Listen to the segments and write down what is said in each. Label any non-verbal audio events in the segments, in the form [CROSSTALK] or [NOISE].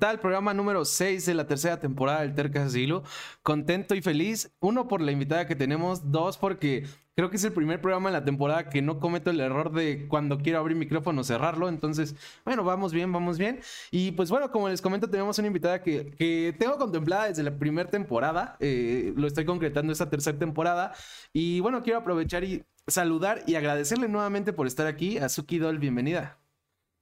tal? Programa número 6 de la tercera temporada del Tercas Asilo. Contento y feliz. Uno, por la invitada que tenemos. Dos, porque creo que es el primer programa en la temporada que no cometo el error de cuando quiero abrir micrófono cerrarlo. Entonces, bueno, vamos bien, vamos bien. Y pues bueno, como les comento, tenemos una invitada que, que tengo contemplada desde la primera temporada. Eh, lo estoy concretando esta tercera temporada. Y bueno, quiero aprovechar y saludar y agradecerle nuevamente por estar aquí. A Suki Doll, bienvenida.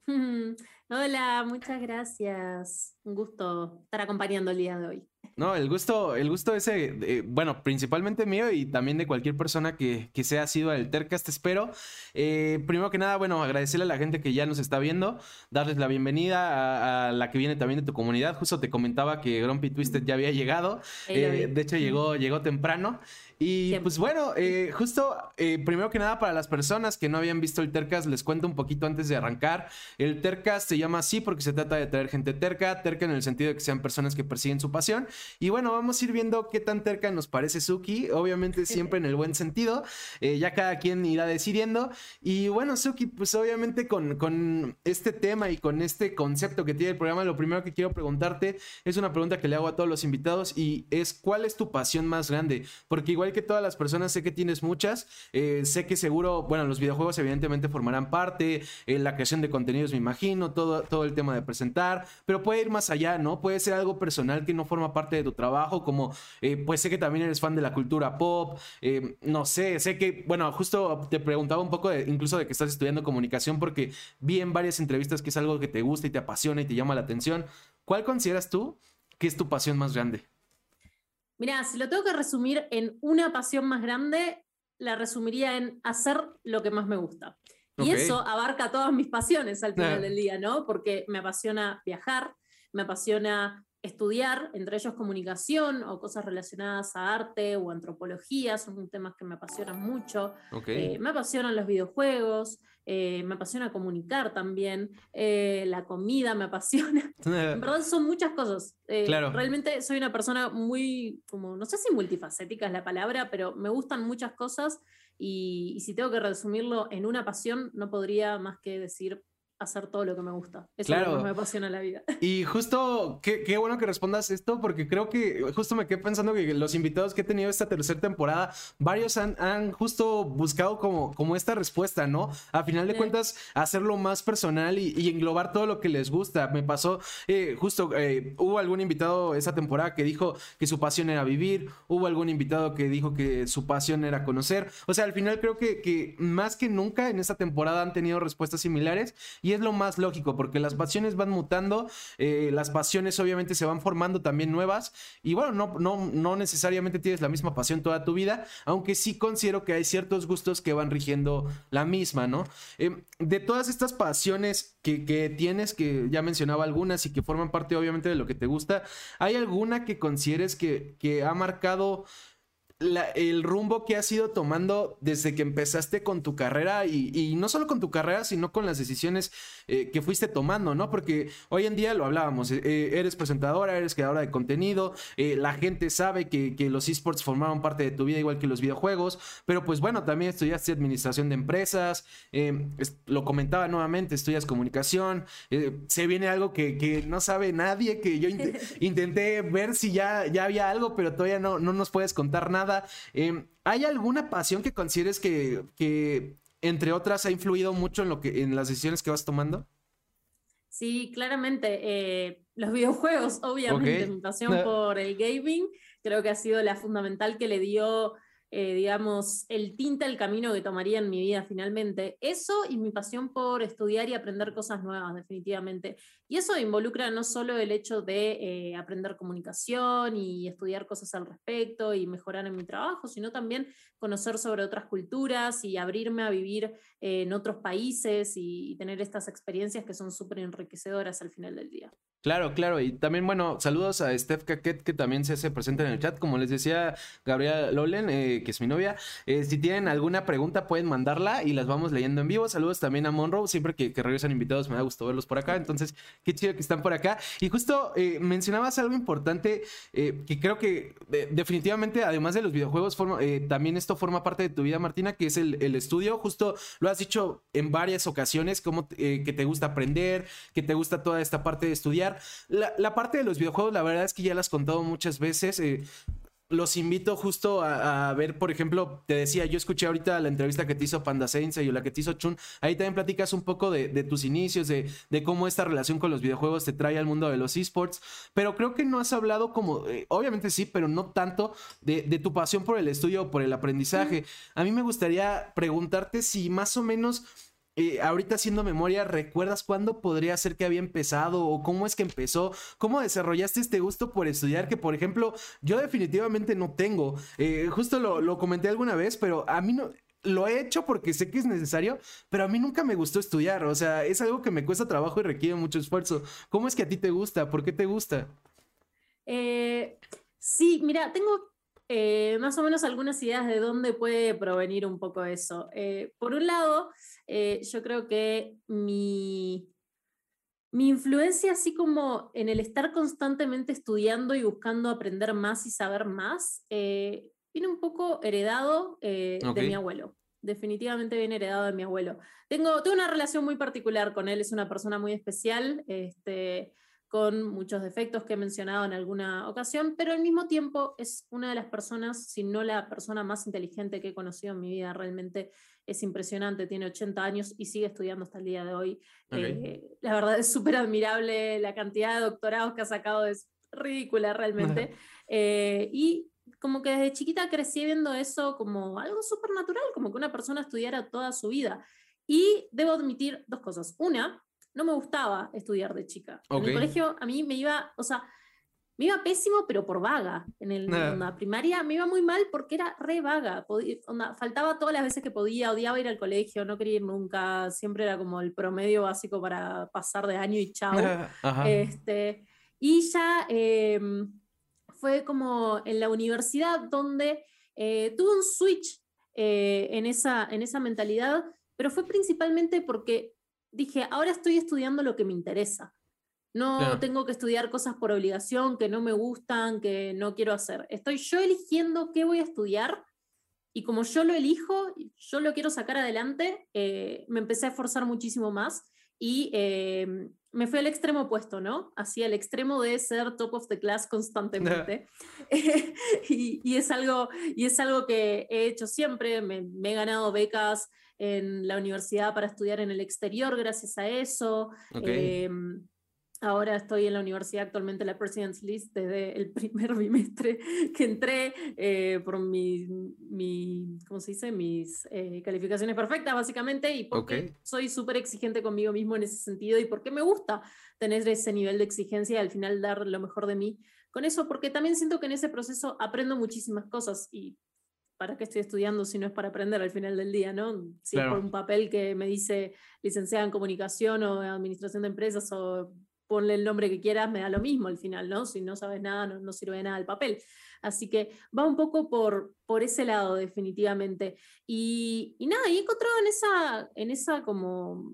[LAUGHS] Hola, muchas gracias. Un gusto estar acompañando el día de hoy. No, el gusto, el gusto ese, eh, bueno, principalmente mío y también de cualquier persona que, que sea sido el Tercast, espero. Eh, primero que nada, bueno, agradecerle a la gente que ya nos está viendo, darles la bienvenida a, la que viene también de tu comunidad. Justo te comentaba que Grumpy Twisted ya había llegado. Eh, de hecho, llegó, llegó temprano. Y pues bueno, eh, justo eh, primero que nada para las personas que no habían visto el Tercas, les cuento un poquito antes de arrancar. El Tercas se llama así porque se trata de traer gente terca, terca en el sentido de que sean personas que persiguen su pasión. Y bueno, vamos a ir viendo qué tan terca nos parece Suki, obviamente siempre en el buen sentido, eh, ya cada quien irá decidiendo. Y bueno, Suki, pues obviamente con, con este tema y con este concepto que tiene el programa, lo primero que quiero preguntarte es una pregunta que le hago a todos los invitados y es ¿cuál es tu pasión más grande? Porque igual que todas las personas, sé que tienes muchas. Eh, sé que seguro, bueno, los videojuegos evidentemente formarán parte, eh, la creación de contenidos, me imagino, todo, todo el tema de presentar, pero puede ir más allá, ¿no? Puede ser algo personal que no forma parte de tu trabajo, como eh, pues sé que también eres fan de la cultura pop, no sé, sé que, bueno, justo te preguntaba un poco de, incluso de que estás estudiando comunicación, porque vi en varias entrevistas que es algo que te gusta y te apasiona y te llama la atención. ¿Cuál consideras tú que es tu pasión más grande? Mira, si lo tengo que resumir en una pasión más grande, la resumiría en hacer lo que más me gusta. Y eso abarca todas mis pasiones al final del día, ¿no? Porque me apasiona viajar, me apasiona estudiar, entre ellos comunicación o cosas relacionadas a arte o antropología, son temas que me apasionan mucho. Eh, me apasionan los videojuegos, eh, me apasiona comunicar también, eh, la comida me apasiona. [LAUGHS] en verdad son muchas cosas. Realmente soy una persona muy, como, no sé si multifacética es la palabra, pero me gustan muchas cosas y, y si tengo que resumirlo en una pasión, no podría más que decir hacer todo lo que me gusta. Eso es lo que me apasiona la vida. [LAUGHS] Y justo, qué, qué, bueno que respondas esto, porque creo que justo me quedé pensando que los invitados que he tenido esta tercera temporada, varios han, han justo buscado como, como esta respuesta, ¿no? A final de cuentas, hacerlo más personal y, englobar todo lo que les gusta. Me pasó, eh, justo, eh, hubo algún invitado esa temporada que dijo que su pasión era vivir, hubo algún invitado que dijo que su pasión era conocer. O sea, al final creo que, que más que nunca en esta temporada han tenido respuestas similares. Y es lo más lógico, porque las pasiones van mutando, eh, las pasiones obviamente se van formando también nuevas. Y bueno, no, no, no necesariamente tienes la misma pasión toda tu vida, aunque sí considero que hay ciertos gustos que van rigiendo la misma, ¿no? Em, de todas estas pasiones que, que tienes, que ya mencionaba algunas y que forman parte obviamente de lo que te gusta, ¿hay alguna que consideres que, que ha marcado el rumbo que has ido tomando desde que empezaste con tu carrera y, no solo con tu carrera, sino con las decisiones eh, que fuiste tomando, ¿no? Porque hoy en día lo hablábamos, eh, eh, eres presentadora, eres creadora de contenido, la gente sabe que, los esports formaron parte de tu vida igual que los videojuegos, pero pues bueno, también estudiaste administración de empresas, lo comentaba nuevamente, estudias comunicación, se viene algo que, no sabe nadie, que yo [LAUGHS] intenté ver si ya, ya había algo, pero todavía no, no nos puedes contar nada. Em, ¿Hay alguna pasión que consideres que, entre otras, ha influido mucho en, lo que, en las decisiones que vas tomando? Sí, claramente. Eh, los videojuegos, [LAUGHS] obviamente, mi pasión por el gaming, creo que ha sido la fundamental que le dio eh, digamos, el tinte, el camino que tomaría en mi vida finalmente. Eso y mi pasión por estudiar y aprender cosas nuevas, definitivamente. Y eso involucra no solo el hecho de eh, aprender comunicación y estudiar cosas al respecto y mejorar en mi trabajo, sino también conocer sobre otras culturas y abrirme a vivir en otros países y, tener estas experiencias que son súper enriquecedoras al final del día. Claro, claro. Y también, bueno, saludos a Steph Caquet, que también se hace presente en el chat. Como les decía Gabriela Lolen, eh, que es mi novia. Eh, si tienen alguna pregunta, pueden mandarla y las vamos leyendo en vivo. Saludos también a Monroe. Siempre que, regresan invitados, me da gusto verlos por acá. Entonces, qué chido que están por acá. Y justo eh, mencionabas algo importante que creo que definitivamente, además de los videojuegos, también esto forma parte de tu vida, Martina, que es el, estudio. Justo lo has dicho en varias ocasiones, como que te gusta aprender, que te gusta toda esta parte de estudiar estudiar. La, parte de los videojuegos, la verdad es que ya las has contado muchas veces. Los invito justo a, ver, por ejemplo, te decía, yo escuché ahorita la entrevista que te hizo Panda Sensei o la que te hizo Chun, ahí también platicas un poco de, tus inicios, de, cómo esta relación con los videojuegos te trae al mundo de los esports, pero creo que no has hablado como, eh, obviamente sí, pero no tanto de, tu pasión por el estudio o por el aprendizaje. A mí me gustaría preguntarte si más o menos ahorita haciendo memoria, ¿recuerdas cuándo podría ser que había empezado o cómo es que empezó? ¿Cómo desarrollaste este gusto por estudiar que, por ejemplo, yo definitivamente no tengo? Eh, justo lo, comenté alguna vez, pero a mí no lo he hecho porque sé que es necesario, pero a mí nunca me gustó estudiar. O sea, es algo que me cuesta trabajo y requiere mucho esfuerzo. ¿Cómo es que a ti te gusta? ¿Por qué te gusta? Eh, sí, mira, tengo eh, más o menos algunas ideas de dónde puede provenir un poco eso. por un lado, eh, yo creo que mi, mi influencia, así como en el estar constantemente estudiando y buscando aprender más y saber más, eh, viene un poco heredado eh, de mi abuelo. Definitivamente viene heredado de mi abuelo. Tengo, tengo una relación muy particular con él, es una persona muy especial. Este, con muchos defectos que he mencionado en alguna ocasión, pero al mismo tiempo es una de las personas, si no la persona más inteligente que he conocido en mi vida, realmente es impresionante, tiene 80 años y sigue estudiando hasta el día de hoy. Eh, la verdad es súper admirable, la cantidad de doctorados que ha sacado es ridícula realmente. [LAUGHS] Eh, y como que desde chiquita crecí viendo eso como algo súper natural, como que una persona estudiara toda su vida. Y debo admitir dos cosas. Una, no me gustaba estudiar de chica. En el colegio a mí me iba, o sea, me iba pésimo, pero por vaga. En el, la primaria me iba muy mal porque era re vaga. faltaba todas las veces que podía, odiaba ir al colegio, no quería ir nunca. Siempre era como el promedio básico para pasar de año y chao. [LAUGHS] este, y ya em, fue como en la universidad donde eh, tuve un switch eh, en, esa, en esa mentalidad, pero fue principalmente porque dije, ahora estoy estudiando lo que me interesa. No tengo que estudiar cosas por obligación que no me gustan, que no quiero hacer. Estoy yo eligiendo qué voy a estudiar y como yo lo elijo, yo lo quiero sacar adelante, eh, me empecé a esforzar muchísimo más y eh, me fui al extremo opuesto, ¿no? Hacia el extremo de ser top of the class constantemente. [LAUGHS] [LAUGHS] y, es algo, y es algo que he hecho siempre, me he ganado becas en la universidad para estudiar en el exterior gracias a eso. Em, ahora estoy en la universidad actualmente, la President's List, desde el [LAUGHS] primer bimestre que entré eh, por mi, mi, ¿cómo se dice? Mis eh, calificaciones perfectas, básicamente, y porque soy súper exigente conmigo mismo en ese sentido y porque me gusta tener ese nivel de exigencia y al final dar lo mejor de mí con eso, porque también siento que en ese proceso aprendo muchísimas cosas y ¿para qué estoy estudiando si no es para aprender al final del día, ¿no? Si es por un papel que me dice licenciada en comunicación o administración de empresas o ponle el nombre que quieras, me da lo mismo al final, ¿no? Si no sabes nada, no, sirve de nada el papel. Así que va un poco por, por ese lado, definitivamente. Y, y nada, y he encontrado en esa, en esa como,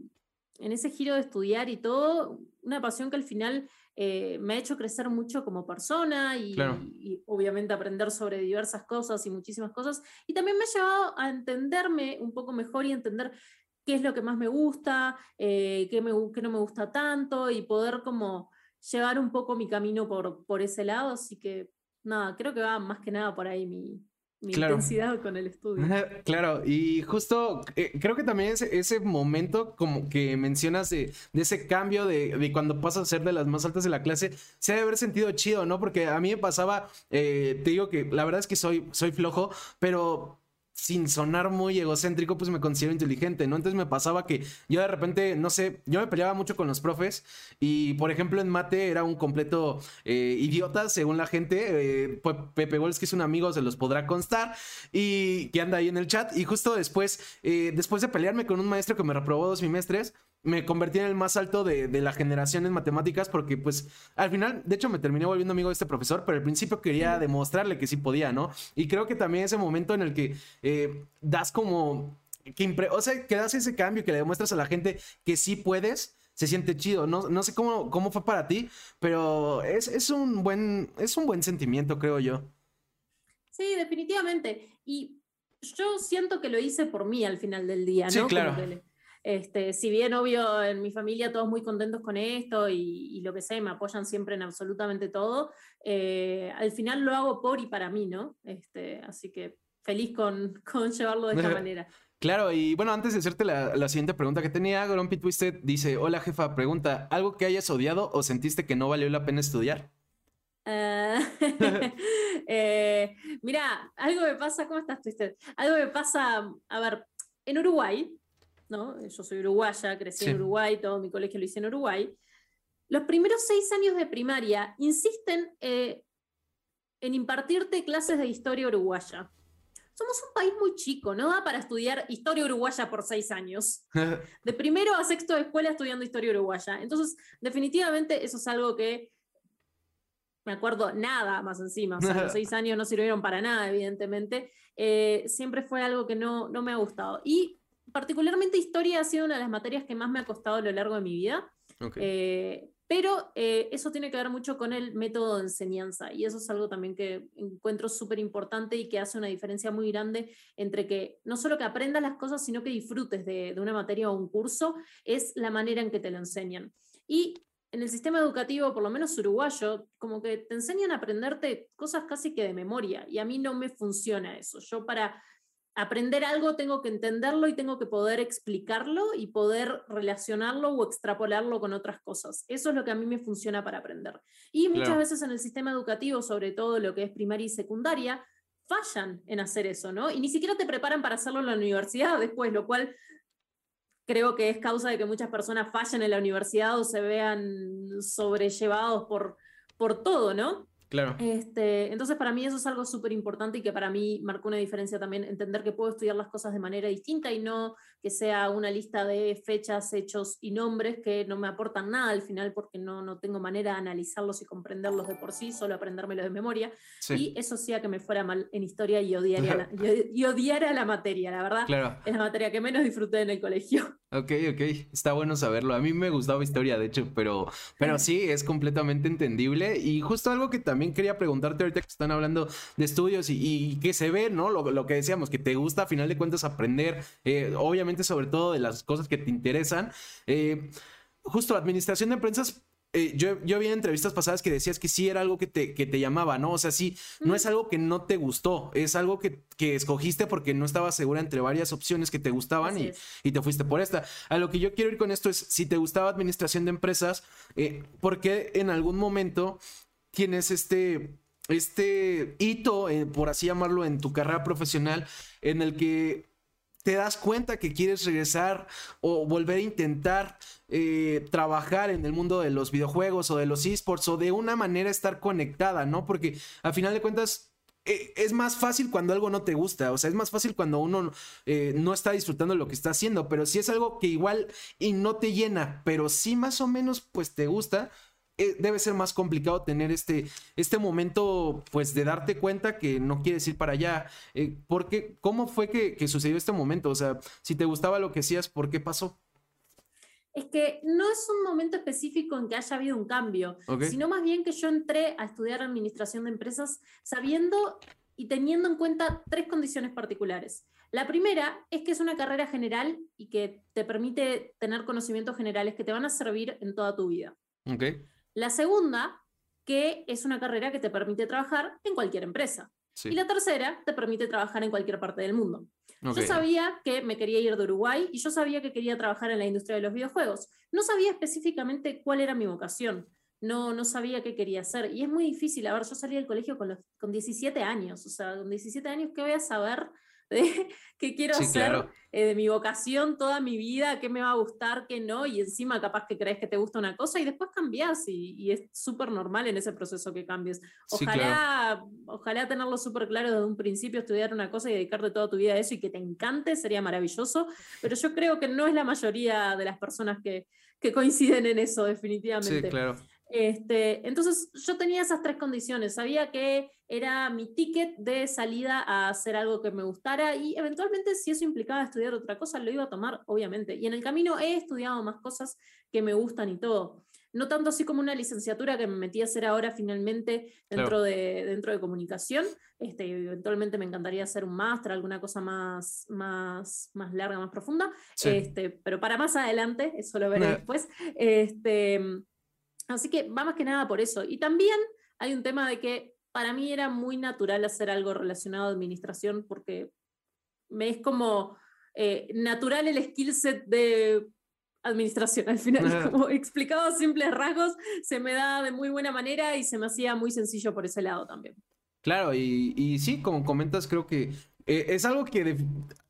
en ese giro de estudiar y todo, una pasión que al final eh, me ha hecho crecer mucho como persona y, obviamente aprender sobre diversas cosas y muchísimas cosas. Y también me ha llevado a entenderme un poco mejor y entender qué es lo que más me gusta, eh, qué, me, qué no me gusta tanto y poder como llevar un poco mi camino por, por ese lado. Así que nada, creo que va más que nada por ahí mi, mi intensidad con el estudio. claro, y justo eh, creo que también ese, ese, momento como que mencionas de, ese cambio de, cuando pasas a ser de las más altas de la clase, se debe haber sentido chido, ¿no? Porque a mí me pasaba, eh, te digo que la verdad es que soy, soy flojo, pero sin sonar muy egocéntrico, pues me considero inteligente, ¿no? Entonces me pasaba que yo de repente, no sé, yo me peleaba mucho con los profes y, por ejemplo, en mate era un completo eh, idiota, según la gente. Eh, Pepe Goles, que es un amigo, se los podrá constar y que anda ahí en el chat. Y justo después, eh, después de pelearme con un maestro que me reprobó dos semestres, me convertí en el más alto de, la generación en matemáticas porque pues al final, de hecho me terminé volviendo amigo de este profesor, pero al principio quería demostrarle que sí podía, ¿no? Y creo que también ese momento en el que eh, das como, que o sea, que das ese cambio, que le demuestras a la gente que sí puedes, se siente chido. No, no sé cómo, cómo fue para ti, pero es, un buen, es un buen sentimiento, creo yo. Sí, definitivamente. Y yo siento que lo hice por mí al final del día, ¿no? Sí, claro. Este, si bien, obvio, en mi familia todos muy contentos con esto y, lo que sé, me apoyan siempre en absolutamente todo, eh, al final lo hago por y para mí, ¿no? Este, así que feliz con, [LAUGHS] con llevarlo de esta manera. Claro, y bueno, antes de hacerte la, siguiente pregunta que tenía, Grumpy Twisted dice, hola jefa, pregunta, ¿algo que hayas odiado o sentiste que no valió la pena estudiar? Ah, [LAUGHS] eh, mira, algo me pasa, ¿cómo estás Twisted? Algo me pasa, a ver, en Uruguay, ¿no? Yo soy uruguaya, crecí en Uruguay, todo mi colegio lo hice en Uruguay. Los primeros seis años de primaria insisten eh, en impartirte clases de historia uruguaya somos un país muy chico, no da para estudiar historia uruguaya por seis años. [LAUGHS] De primero a sexto de escuela estudiando historia uruguaya. Entonces, definitivamente eso es algo que me acuerdo nada más encima. O sea, los [LAUGHS] seis años no sirvieron para nada, evidentemente. Eh, siempre fue algo que no, no me ha gustado. Y particularmente historia ha sido una de las materias que más me ha costado a lo largo de mi vida. Eh, pero eh, eso tiene que ver mucho con el método de enseñanza y eso es algo también que encuentro súper importante y que hace una diferencia muy grande entre que no solo que aprendas las cosas, sino que disfrutes de, una materia o un curso, es la manera en que te lo enseñan. Y en el sistema educativo, por lo menos uruguayo, como que te enseñan a aprenderte cosas casi que de memoria y a mí no me funciona eso. Yo para aprender algo tengo que entenderlo y tengo que poder explicarlo y poder relacionarlo o extrapolarlo con otras cosas. Eso es lo que a mí me funciona para aprender. Y muchas veces en el sistema educativo, sobre todo lo que es primaria y secundaria, fallan en hacer eso, ¿no? Y ni siquiera te preparan para hacerlo en la universidad después, lo cual creo que es causa de que muchas personas fallen en la universidad o se vean sobrellevados por, por todo, ¿no? Claro. Este, entonces, para mí eso es algo súper importante y que para mí marcó una diferencia también, entender que puedo estudiar las cosas de manera distinta y no que sea una lista de fechas, hechos y nombres que no me aportan nada al final porque no, no tengo manera de analizarlos y comprenderlos de por sí, solo aprendérmelos de memoria. Y eso sí que me fuera mal en historia y odiara, la, [LAUGHS] y, odiara la materia, la verdad. Claro. Es la materia que menos disfruté en el colegio. [LAUGHS] Ok, ok, está bueno saberlo. A mí me gustaba historia, de hecho, pero, pero sí, es completamente entendible. Y justo algo que también quería preguntarte ahorita que están hablando de estudios y, que se ve, ¿no? Lo, que decíamos, que te gusta a final de cuentas aprender, eh, obviamente sobre todo de las cosas que te interesan. Eh, justo la administración de empresas eh, yo, yo vi en entrevistas pasadas que decías que sí era algo que te, que te llamaba, ¿no? O sea, sí, no es algo que no te gustó, es algo que, que escogiste porque no estabas segura entre varias opciones que te gustaban y, y, te fuiste por esta. A lo que yo quiero ir con esto es, si te gustaba administración de empresas, eh, ¿por qué en algún momento tienes este este hito, eh, por así llamarlo, en tu carrera profesional, en el que te das cuenta que quieres regresar o volver a intentar eh, trabajar en el mundo de los videojuegos o de los esports o de una manera estar conectada, ¿no? Porque al final de cuentas eh, es más fácil cuando algo no te gusta, o sea, es más fácil cuando uno eh, no está disfrutando lo que está haciendo, pero si es algo que igual y no te llena, pero sí más o menos pues te gusta, debe ser más complicado tener este, este momento, pues, de darte cuenta que no quieres ir para allá. Eh, porque, ¿Cómo fue que, sucedió este momento? O sea, si te gustaba lo que hacías, ¿por qué pasó? Es que no es un momento específico en que haya habido un cambio, sino más bien que yo entré a estudiar administración de empresas sabiendo y teniendo en cuenta tres condiciones particulares. La primera es que es una carrera general y que te permite tener conocimientos generales que te van a servir en toda tu vida. Okay. La segunda, que es una carrera que te permite trabajar en cualquier empresa. Y la tercera, te permite trabajar en cualquier parte del mundo. Yo sabía que me quería ir de Uruguay y yo sabía que quería trabajar en la industria de los videojuegos. No sabía específicamente cuál era mi vocación. No, no sabía qué quería hacer. Y es muy difícil. A ver, yo salí del colegio con, los, con 17 años. O sea, con 17 años, ¿qué voy a saber de [LAUGHS] qué quiero hacer, eh, de mi vocación toda mi vida, qué me va a gustar, qué no, y encima capaz que crees que te gusta una cosa y después cambias y, es súper normal en ese proceso que cambies. Ojalá, ojalá tenerlo súper claro desde un principio, estudiar una cosa y dedicarte toda tu vida a eso y que te encante, sería maravilloso, pero yo creo que no es la mayoría de las personas que, que coinciden en eso, definitivamente. Sí, claro. Este, entonces yo tenía esas tres condiciones, sabía que era mi ticket de salida a hacer algo que me gustara y eventualmente si eso implicaba estudiar otra cosa, lo iba a tomar, obviamente. Y en el camino he estudiado más cosas que me gustan y todo. no tanto así como una licenciatura que me metí a hacer ahora finalmente dentro, de, dentro de comunicación. Este, eventualmente me encantaría hacer un máster, alguna cosa más, más, más larga, más profunda, este, pero para más adelante, eso lo veré después. Este, así que va más que nada por eso. Y también hay un tema de que para mí era muy natural hacer algo relacionado a administración porque me es como eh, natural el skill set de administración. Al final, como explicado a simples rasgos, se me da de muy buena manera y se me hacía muy sencillo por ese lado también. Claro, y, y sí, como comentas, creo que eh, es algo que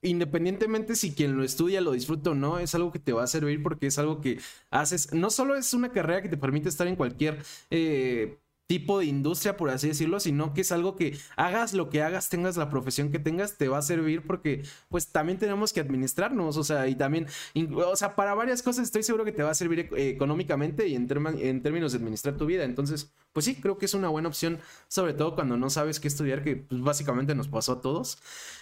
independientemente si quien lo estudia lo disfruta o no, es algo que te va a servir porque es algo que haces, no solo es una carrera que te permite estar en cualquier eh, tipo de industria, por así decirlo, sino que es algo que hagas lo que hagas, tengas la profesión que tengas, te va a servir porque pues también tenemos que administrarnos, o sea, y también, o sea, para varias cosas estoy seguro que te va a servir económicamente y en, en términos de administrar tu vida. Entonces, pues sí, creo que es una buena opción, sobre todo cuando no sabes qué estudiar, que pues, básicamente nos pasó a todos.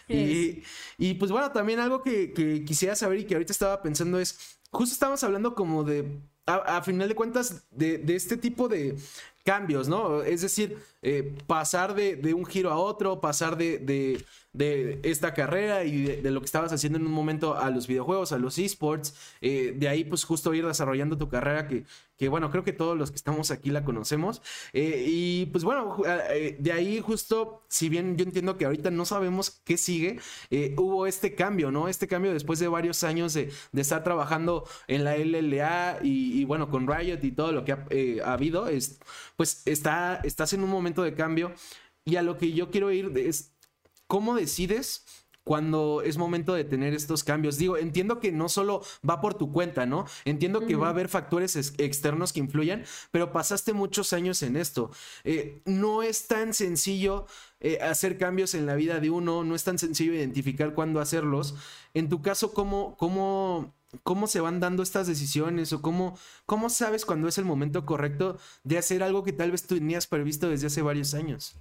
Y, y, pues bueno, también algo que, que quisiera saber y que ahorita estaba pensando es, justo estamos hablando como de a, final de cuentas, de, de, este tipo de cambios, ¿no? Es decir, eh, pasar de, de, un giro a otro, pasar de, de, de esta carrera y de, lo que estabas haciendo en un momento a los videojuegos, a los esports, eh, de ahí pues justo ir desarrollando tu carrera que, que bueno, creo que todos los que estamos aquí la conocemos. Eh, y pues bueno, de ahí justo, si bien yo entiendo que ahorita no sabemos qué sigue, hubo este cambio, ¿no? Este cambio después de varios años de, estar trabajando en la LLA y, y, bueno, con Riot y todo lo que ha, ha habido, es, pues está, estás en un momento de cambio. Y a lo que yo quiero ir es, ¿cómo decides cuando es momento de tener estos cambios. Digo, entiendo que no solo va por tu cuenta, ¿no? Entiendo que va a haber factores externos que influyan, pero pasaste muchos años en esto. Eh, no es tan sencillo eh, hacer cambios en la vida de uno, no es tan sencillo identificar cuándo hacerlos. En tu caso, ¿cómo, cómo, cómo se van dando estas decisiones o cómo, cómo sabes cuándo es el momento correcto de hacer algo que tal vez tú tenías previsto desde hace varios años?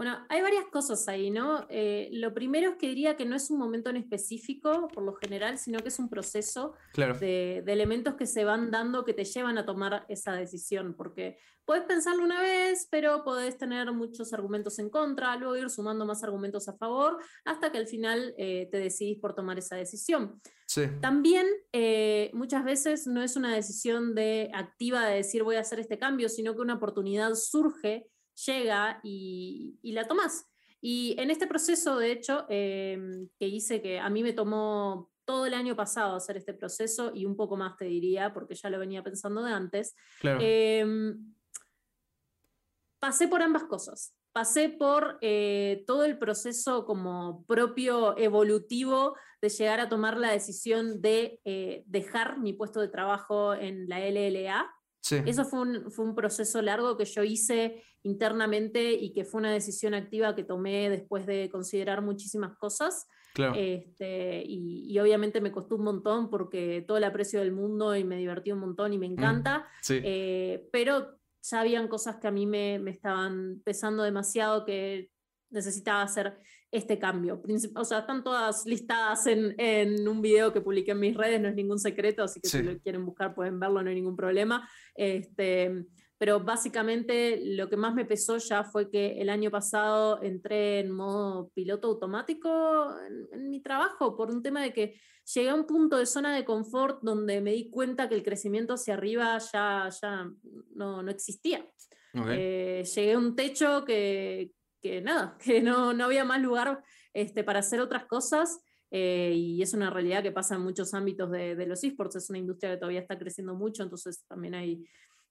Bueno, hay varias cosas ahí, ¿no? Eh, lo primero es que diría que no es un momento en específico, por lo general, sino que es un proceso de, elementos que se van dando que te llevan a tomar esa decisión, porque puedes pensarlo una vez, pero podés tener muchos argumentos en contra, luego ir sumando más argumentos a favor, hasta que al final eh, te decidís por tomar esa decisión. Sí. También eh, muchas veces no es una decisión de activa de decir voy a hacer este cambio, sino que una oportunidad surge llega y, la tomas. Y en este proceso, de hecho, em, que hice, que a mí me tomó todo el año pasado hacer este proceso y un poco más te diría, porque ya lo venía pensando de antes, em, pasé por ambas cosas. Pasé por eh, todo el proceso como propio evolutivo de llegar a tomar la decisión de eh, dejar mi puesto de trabajo en la LLA eso fue un, fue un, proceso largo que yo hice internamente y que fue una decisión activa que tomé después de considerar muchísimas cosas. Este, y, obviamente me costó un montón porque todo el aprecio del mundo y me divertí un montón y me mm, encanta. Eh, pero ya habían cosas que a mí me, me estaban pesando demasiado que necesitaba hacer este cambio. O sea, están todas listadas en, en, un video que publiqué en mis redes, no es ningún secreto, así que si lo quieren buscar pueden verlo, no hay ningún problema. Este, pero básicamente lo que más me pesó ya fue que el año pasado entré en modo piloto automático en, mi trabajo por un tema de que llegué a un punto de zona de confort donde me di cuenta que el crecimiento hacia arriba ya, ya no, no existía. Eh, llegué a un techo que, que nada, [LAUGHS] que no, no había más lugar este, para hacer otras cosas. Eh, y es una realidad que pasa en muchos ámbitos de, de, los esports, es una industria que todavía está creciendo mucho, entonces también hay,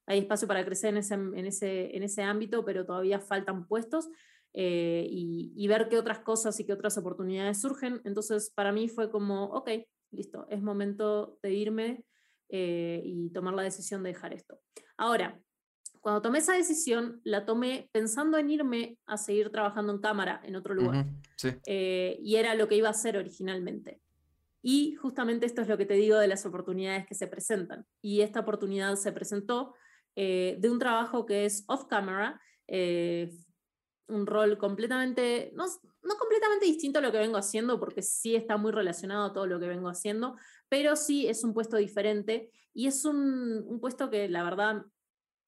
hay espacio para crecer en ese, en ese, en ese ámbito, pero todavía faltan puestos eh, y, ver qué otras cosas y qué otras oportunidades surgen. Entonces, para mí fue como, ok, listo, es momento de irme eh, y tomar la decisión de dejar esto. Ahora, cuando tomé esa decisión, la tomé pensando en irme a seguir trabajando en cámara en otro lugar. Eh, y era lo que iba a hacer originalmente. Y justamente esto es lo que te digo de las oportunidades que se presentan. Y esta oportunidad se presentó eh, de un trabajo que es off camera, eh, un rol completamente, no, no completamente distinto a lo que vengo haciendo, porque sí está muy relacionado a todo lo que vengo haciendo, pero sí es un puesto diferente y es un, un puesto que la verdad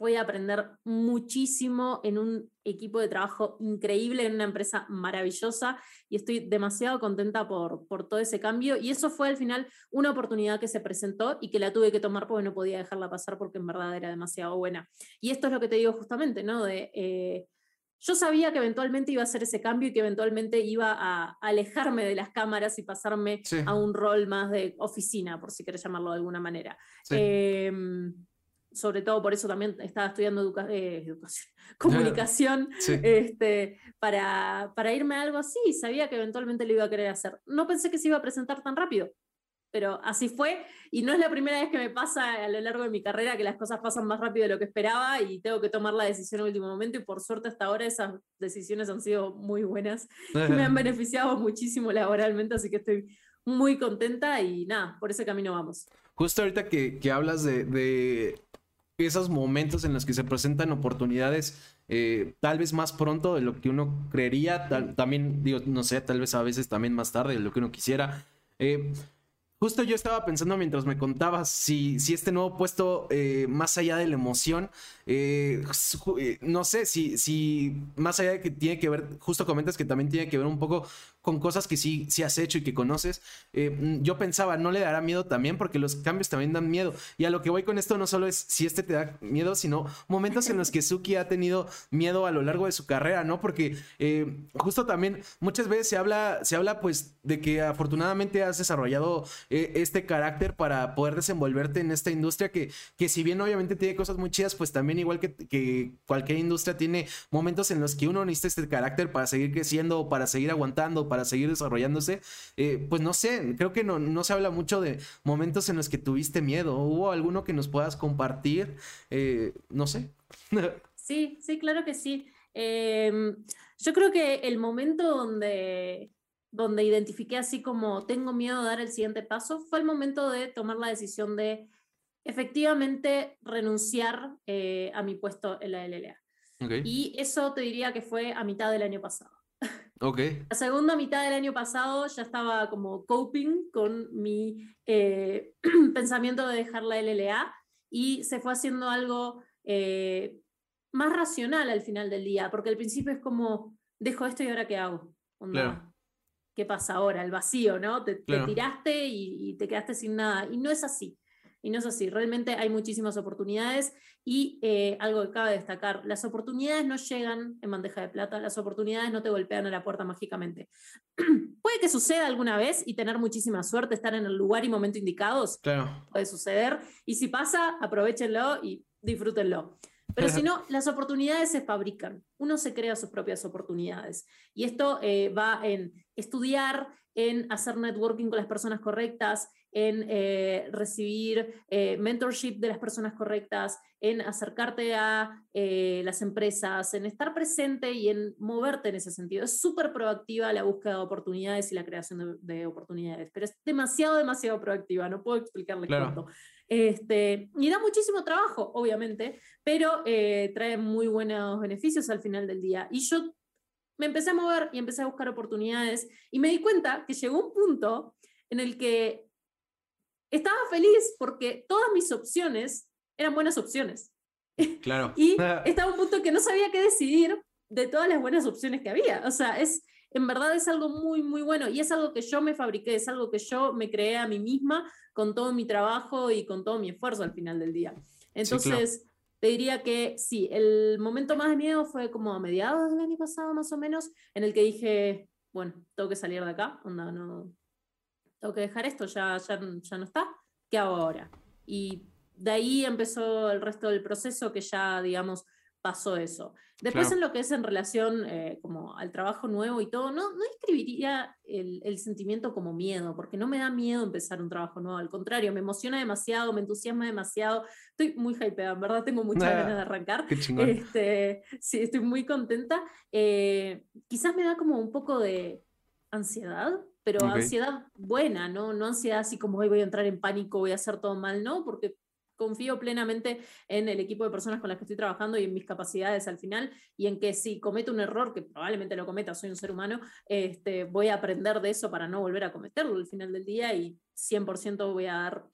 voy a aprender muchísimo en un equipo de trabajo increíble, en una empresa maravillosa y estoy demasiado contenta por, por todo ese cambio. Y eso fue al final una oportunidad que se presentó y que la tuve que tomar porque no podía dejarla pasar porque en verdad era demasiado buena. Y esto es lo que te digo justamente, ¿no? De, eh, yo sabía que eventualmente iba a hacer ese cambio y que eventualmente iba a alejarme de las cámaras y pasarme a un rol más de oficina, por si querés llamarlo de alguna manera. Em, sobre todo por eso también estaba estudiando eh, educación, [LAUGHS] comunicación, este, para, para irme a algo así, sabía que eventualmente lo iba a querer hacer. No pensé que se iba a presentar tan rápido, pero así fue, y no es la primera vez que me pasa a lo largo de mi carrera que las cosas pasan más rápido de lo que esperaba y tengo que tomar la decisión en último momento, y por suerte hasta ahora esas decisiones han sido muy buenas [LAUGHS] y me han beneficiado muchísimo laboralmente, así que estoy muy contenta y nada, por ese camino vamos. Justo ahorita que, que hablas de, de esos momentos en los que se presentan oportunidades eh, tal vez más pronto de lo que uno creería, también digo, no sé, tal vez a veces también más tarde de lo que uno quisiera. Eh, justo yo estaba pensando mientras me contabas si, si este nuevo puesto, eh, más allá de la emoción, no sé, si, si más allá de que tiene que ver, justo comentas que también tiene que ver un poco con cosas que sí, sí has hecho y que conoces. Eh, mm, yo pensaba, no le dará miedo también porque los cambios también dan miedo. Y a lo que voy con esto no solo es si este te da miedo, sino momentos en los que Suki ha tenido miedo a lo largo de su carrera, ¿no? Porque eh, justo también muchas veces se habla, se habla pues de que afortunadamente has desarrollado eh, este carácter para poder desenvolverte en esta industria que, que si bien obviamente tiene cosas muy chidas, pues también igual que, que cualquier industria tiene momentos en los que uno necesita este carácter para seguir creciendo o para seguir aguantando para seguir desarrollándose, eh, pues no sé, creo que no, no, se habla mucho de momentos en los que tuviste miedo. ¿Hubo alguno que nos puedas compartir? Eh, no sé. [LAUGHS] sí, sí, claro que sí. Em, yo creo que el momento donde, donde identifiqué así como tengo miedo de dar el siguiente paso fue el momento de tomar la decisión de efectivamente renunciar eh, a mi puesto en la LLA. Y eso te diría que fue a mitad del año pasado. La segunda mitad del año pasado ya estaba como coping con mi eh, [CLEARS THROAT] pensamiento de dejar la LLA y se fue haciendo algo eh, más racional al final del día, porque al principio es como, dejo esto y ahora qué hago. ¿Qué pasa ahora? El vacío, ¿no? Te, tiraste y, te quedaste sin nada. Y no es así. Y no es así, realmente hay muchísimas oportunidades y eh, algo que cabe destacar, las oportunidades no llegan en bandeja de plata, las oportunidades no te golpean a la puerta mágicamente. [CLEARS THROAT] Puede que suceda alguna vez y tener muchísima suerte, estar en el lugar y momento indicados, claro. puede suceder, y si pasa, aprovechenlo y disfrútenlo. Pero si [LAUGHS] no, las oportunidades se fabrican. Uno se crea sus propias oportunidades. Y esto eh, va en estudiar, en hacer networking con las personas correctas, en eh, recibir eh, mentorship de las personas correctas, en acercarte a eh, las empresas, en estar presente y en moverte en ese sentido. Es súper proactiva la búsqueda de oportunidades y la creación de, oportunidades, pero es demasiado, demasiado proactiva, no puedo explicarle cuánto. Este, y da muchísimo trabajo, obviamente, pero trae muy buenos beneficios al final del día. Y yo me empecé a mover y empecé a buscar oportunidades y me di cuenta que llegó un punto en el que estaba feliz porque todas mis opciones eran buenas opciones. [LAUGHS] Claro. y estaba un punto que no sabía qué decidir de todas las buenas opciones que había. O sea, es, en verdad es algo muy, muy bueno y es algo que yo me fabriqué, es algo que yo me creé a mí misma con todo mi trabajo y con todo mi esfuerzo al final del día. Entonces, te diría que sí, el momento más de miedo fue como a mediados del año pasado más o menos, en el que dije, bueno, tengo que salir de acá, onda, no, tengo que dejar esto, ya, ya, ya no está, ¿qué hago ahora? Y de ahí empezó el resto del proceso que ya, digamos, pasó eso. Después en lo que es en relación eh, como al trabajo nuevo y todo, no, no escribiría el, el, sentimiento como miedo, porque no me da miedo empezar un trabajo nuevo, al contrario, me emociona demasiado, me entusiasma demasiado, estoy muy hypeada, en verdad tengo muchas ganas de arrancar. Este, sí, estoy muy contenta. Eh, quizás me da como un poco de ansiedad, pero ansiedad buena, ¿no? No ansiedad así como hoy voy a entrar en pánico, voy a hacer todo mal, ¿no? Porque confío plenamente en el equipo de personas con las que estoy trabajando y en mis capacidades al final, y en que si cometo un error, que probablemente lo cometa, soy un ser humano, este, voy a aprender de eso para no volver a cometerlo al final del día y 100% voy a dar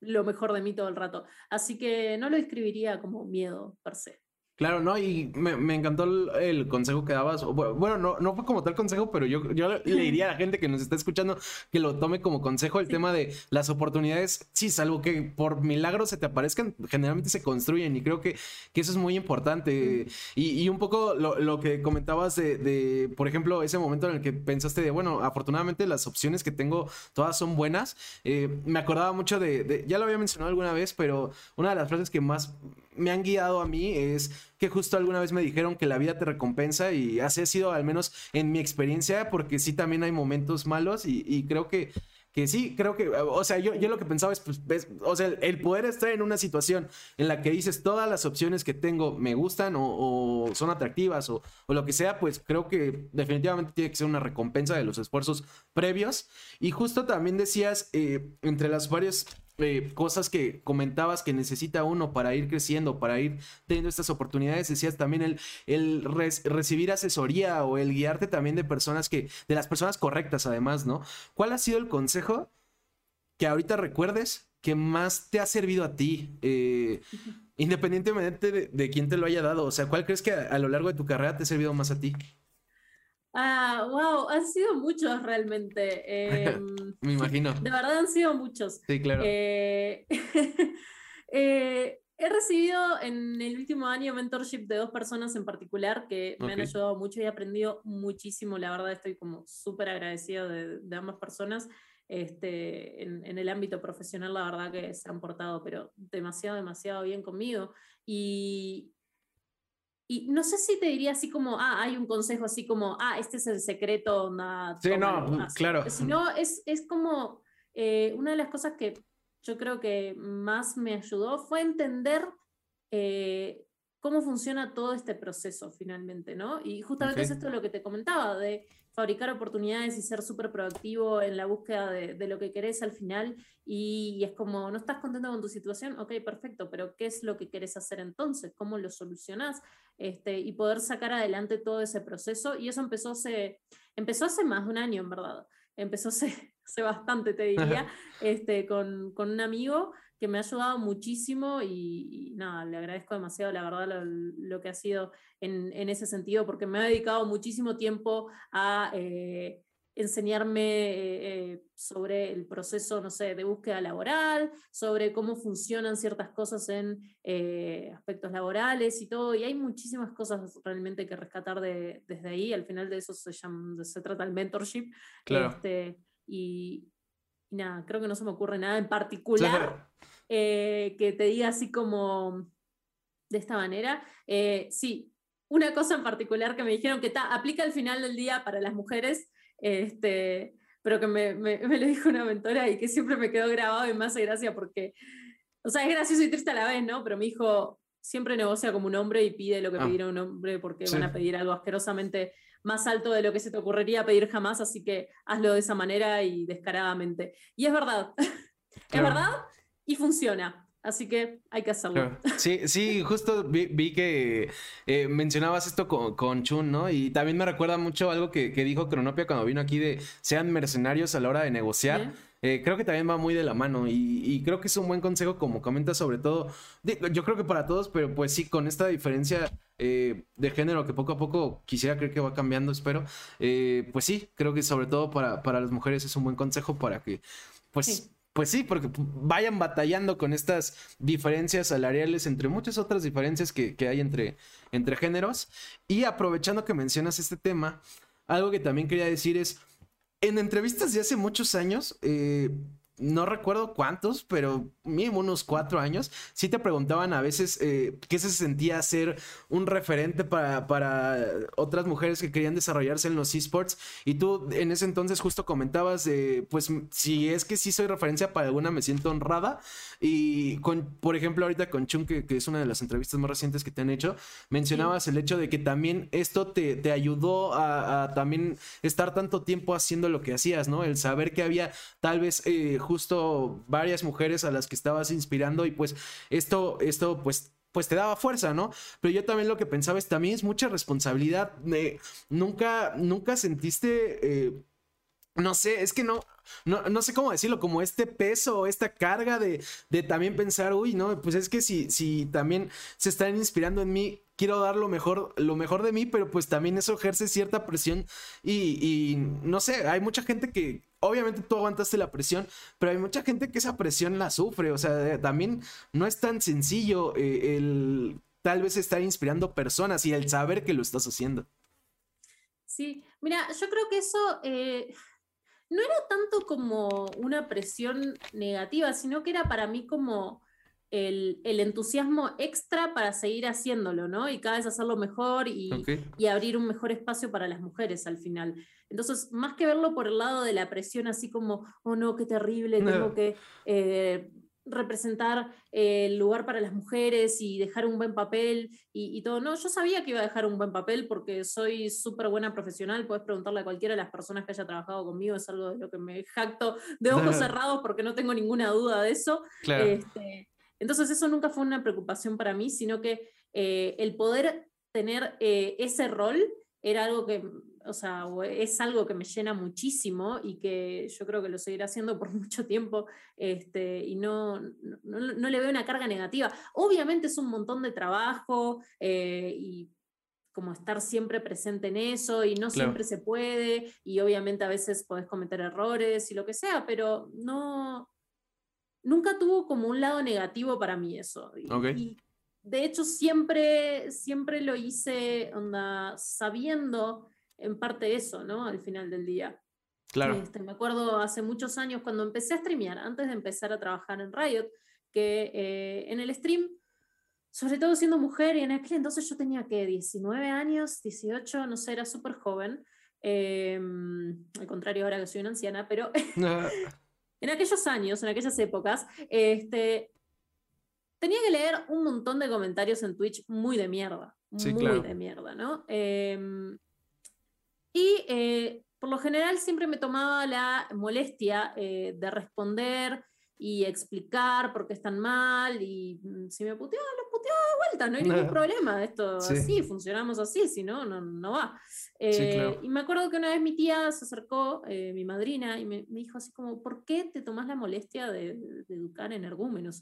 lo mejor de mí todo el rato. Así que no lo describiría como miedo per se. Claro, no, y me, encantó el, consejo que dabas. Bueno, no, no fue como tal consejo, pero yo, yo le diría a la [LAUGHS] gente que nos está escuchando que lo tome como consejo el tema de las oportunidades. Sí, salvo que por milagro se te aparezcan, generalmente se construyen y creo que, que eso es muy importante. Y, un poco lo, que comentabas de, por ejemplo, ese momento en el que pensaste de, bueno, afortunadamente las opciones que tengo todas son buenas. Eh, me acordaba mucho de, ya lo había mencionado alguna vez, pero una de las frases que más me han guiado a mí es que justo alguna vez me dijeron que la vida te recompensa y así ha sido al menos en mi experiencia, porque sí también hay momentos malos y, creo que, que sí, creo que, o sea, yo, yo lo que pensaba es, pues, o sea, el poder estar en una situación en la que dices todas las opciones que tengo me gustan o, son atractivas o, o, lo que sea, pues creo que definitivamente tiene que ser una recompensa de los esfuerzos previos. Y justo también decías, eh, entre las varias eh, cosas que comentabas que necesita uno para ir creciendo, para ir teniendo estas oportunidades. Decías también el, el recibir asesoría o el guiarte también de personas que, de las personas correctas además, ¿no? ¿Cuál ha sido el consejo que ahorita recuerdes que más te ha servido a ti? Eh, independientemente de, quién te lo haya dado. O sea, ¿cuál crees que a lo largo de tu carrera te ha servido más a ti? Ah, wow, han sido muchos realmente. [LAUGHS] Em, Me imagino. De verdad han sido muchos. Sí, claro. Eh, [LAUGHS] eh, he recibido en el último año mentorship de dos personas en particular que me han ayudado mucho y he aprendido muchísimo. La verdad estoy como súper agradecido de, ambas personas. Este, en, en, el ámbito profesional, la verdad que se han portado, pero demasiado, demasiado bien conmigo. Y, y no sé si te diría así como, ah, hay un consejo así como, ah, este es el secreto. Nada, sí, no, claro. Sino es, es como eh, una de las cosas que yo creo que más me ayudó fue entender eh, cómo funciona todo este proceso finalmente, ¿no? Y justamente es esto lo que te comentaba, de fabricar oportunidades y ser súper proactivo en la búsqueda de, lo que querés al final. Y, es como, no estás contento con tu situación, ok, perfecto, pero ¿qué es lo que querés hacer entonces? ¿Cómo lo solucionás? Este, y poder sacar adelante todo ese proceso. Y eso empezó hace, empezó hace más de un año, en verdad. Empezó hace, [LAUGHS] hace bastante, te diría, [LAUGHS] este, con, con un amigo que me ha ayudado muchísimo y, nada, le agradezco demasiado, la verdad, lo, que ha sido en, ese sentido, porque me ha dedicado muchísimo tiempo a eh, enseñarme eh, eh, sobre el proceso, no sé, de búsqueda laboral, sobre cómo funcionan ciertas cosas en aspectos laborales y todo, y hay muchísimas cosas realmente que rescatar desde ahí, al final de eso se, llama, se trata el mentorship. Claro. Este, y, y nada, creo que no se me ocurre nada en particular eh, que te diga así como de esta manera. Eh, sí, una cosa en particular que me dijeron que aplica al final del día para las mujeres, este, pero que me, me, lo dijo una mentora y que siempre me quedó grabado y me hace gracia porque, o sea, es gracioso y triste a la vez, ¿no? Pero me dijo, siempre negocia como un hombre y pide lo que ah. pedirá un hombre porque van a pedir algo asquerosamente más alto de lo que se te ocurriría pedir jamás, así que hazlo de esa manera y descaradamente. Y es verdad, [LAUGHS] es verdad y funciona. Así que hay que hacerlo. Sí, sí, [LAUGHS] justo vi, que eh, mencionabas esto con, Chun, ¿no? Y también me recuerda mucho algo que, dijo Cronopia cuando vino aquí de sean mercenarios a la hora de negociar. Eh, creo que también va muy de la mano y, creo que es un buen consejo como comenta sobre todo, yo creo que para todos, pero pues sí, con esta diferencia eh, de género que poco a poco quisiera creer que va cambiando, espero, eh, pues sí, creo que sobre todo para, para, las mujeres es un buen consejo para que pues... Pues sí, porque vayan batallando con estas diferencias salariales, entre muchas otras diferencias que, hay entre, entre géneros. Y aprovechando que mencionas este tema, algo que también quería decir es, en entrevistas de hace muchos años, eh, no recuerdo cuántos, pero mínimo unos cuatro años, sí te preguntaban a veces eh, qué se sentía ser un referente para, para, otras mujeres que querían desarrollarse en los esports. Y tú en ese entonces justo comentabas, pues si es que sí soy referencia para alguna, me siento honrada. Y con, por ejemplo, ahorita con Chun, que, es una de las entrevistas más recientes que te han hecho, mencionabas el hecho de que también esto te, te ayudó a, también estar tanto tiempo haciendo lo que hacías, ¿no? El saber que había tal vez... Eh, justo varias mujeres a las que estabas inspirando y pues esto, esto pues pues te daba fuerza, ¿no? Pero yo también lo que pensaba es también es mucha responsabilidad. nunca, nunca sentiste, eh, no sé, es que no, no, sé cómo decirlo, como este peso, esta carga de, de, también pensar, uy, no, pues es que si, si también se están inspirando en mí, quiero dar lo mejor, lo mejor de mí, pero pues también eso ejerce cierta presión y, no sé, hay mucha gente que, obviamente tú aguantaste la presión, pero hay mucha gente que esa presión la sufre, o sea, también no es tan sencillo eh, el tal vez estar inspirando personas y el saber que lo estás haciendo. Sí, mira, yo creo que eso... Eh, no era tanto como una presión negativa, sino que era para mí como el, entusiasmo extra para seguir haciéndolo, ¿no? Y cada vez hacerlo mejor y, y, abrir un mejor espacio para las mujeres al final. Entonces, más que verlo por el lado de la presión, así como, oh no, qué terrible, tengo que eh, representar eh, el lugar para las mujeres y dejar un buen papel y, todo. No, yo sabía que iba a dejar un buen papel porque soy súper buena profesional. Puedes preguntarle a cualquiera de las personas que haya trabajado conmigo, es algo de lo que me jacto de ojos [LAUGHS] cerrados porque no tengo ninguna duda de eso. Este, entonces, eso nunca fue una preocupación para mí, sino que eh, el poder tener eh, ese rol era algo que o sea, es algo que me llena muchísimo y que yo creo que lo seguiré haciendo por [LAUGHS] mucho tiempo este, y no, no, le veo una carga negativa. Obviamente es un montón de trabajo eh, y como estar siempre presente en eso y no siempre se puede y obviamente a veces podés cometer errores y lo que sea, pero no, nunca tuvo como un lado negativo para mí eso. Y, de hecho siempre, siempre lo hice onda, sabiendo en parte eso, ¿no? Al final del día. Claro. Este, me acuerdo hace muchos años cuando empecé a streamear, antes de empezar a trabajar en Riot, que eh, en el stream, sobre todo siendo mujer, y en aquel entonces yo tenía que 19 años, 18, no sé, era súper joven. Em, al contrario, ahora que soy una anciana, pero [LAUGHS] en aquellos años, en aquellas épocas, este, tenía que leer un montón de comentarios en Twitch muy de mierda. muy de mierda, ¿no? Em, y eh, por lo general siempre me tomaba la molestia eh, de responder y explicar por qué están mal y mm, si me puteaba, lo puteaba de vuelta, no hay ningún problema, esto así, funcionamos así, si no, no, va. Eh, y me acuerdo que una vez mi tía se acercó, mi madrina, y me, dijo así como, ¿por qué te tomas la molestia de, educar en ergúmenos?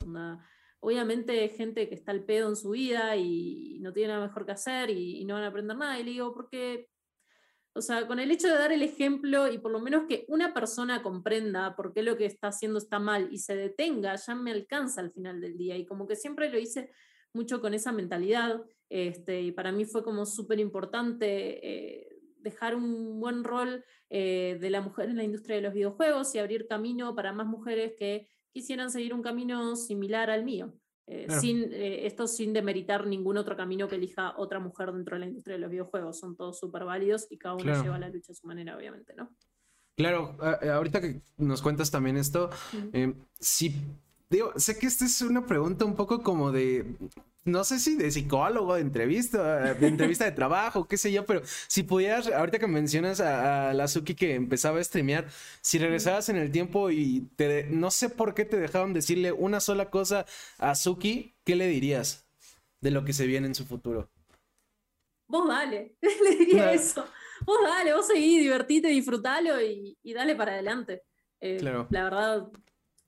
obviamente gente que está al pedo en su vida y no tiene nada mejor que hacer y, y no van a aprender nada, y le digo, porque o sea, con el hecho de dar el ejemplo y por lo menos que una persona comprenda por qué lo que está haciendo está mal y se detenga, ya me alcanza al final del día. Y como que siempre lo hice mucho con esa mentalidad. Este, y para mí fue como súper importante eh, dejar un buen rol eh, de la mujer en la industria de los videojuegos y abrir camino para más mujeres que quisieran seguir un camino similar al mío. Eh, sin, eh, esto sin demeritar ningún otro camino que elija otra mujer dentro de la industria de los videojuegos. Son todos súper válidos y cada uno lleva la lucha a su manera, obviamente, ¿no? Claro, ahorita que nos cuentas también esto, eh, sí, digo, sé que esta es una pregunta un poco como de no sé si de psicólogo, de entrevista, de entrevista de trabajo, qué sé yo, pero si pudieras, ahorita que mencionas a, la Suki que empezaba a streamear, si regresabas en el tiempo y te, no sé por qué te dejaron decirle una sola cosa a Suki, ¿qué le dirías de lo que se viene en su futuro? Vos dale, [LAUGHS] le diría eso. Vos dale, vos seguí, divertite, disfrutalo y, dale para adelante. Eh, claro. La verdad,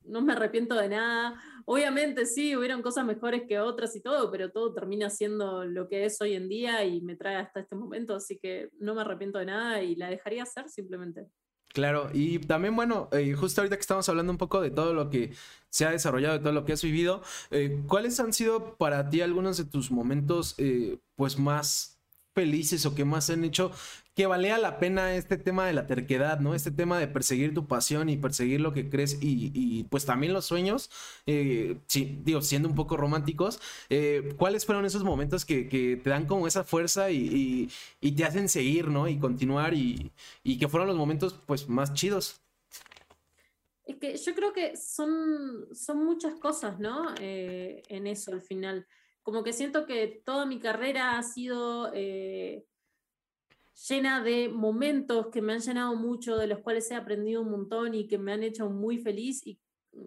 no me arrepiento de nada Obviamente sí, hubieron cosas mejores que otras y todo, pero todo termina siendo lo que es hoy en día y me trae hasta este momento, así que no me arrepiento de nada y la dejaría hacer simplemente. Claro, y también, bueno, eh, justo ahorita que estamos hablando un poco de todo lo que se ha desarrollado, de todo lo que has vivido, eh, ¿cuáles han sido para ti algunos de tus momentos, eh, pues, más felices o que más han hecho que valía la pena este tema de la terquedad, ¿no? Este tema de perseguir tu pasión y perseguir lo que crees y, pues también los sueños, eh, sí, digo, siendo un poco románticos, eh, ¿cuáles fueron esos momentos que, te dan como esa fuerza y, te hacen seguir, ¿no? Y continuar y, que fueron los momentos pues más chidos. Es que yo creo que son, son muchas cosas, ¿no? Eh, en eso al final. Como que siento que toda mi carrera ha sido llena de momentos que me han llenado mucho, de los cuales he aprendido un montón y que me han hecho muy feliz y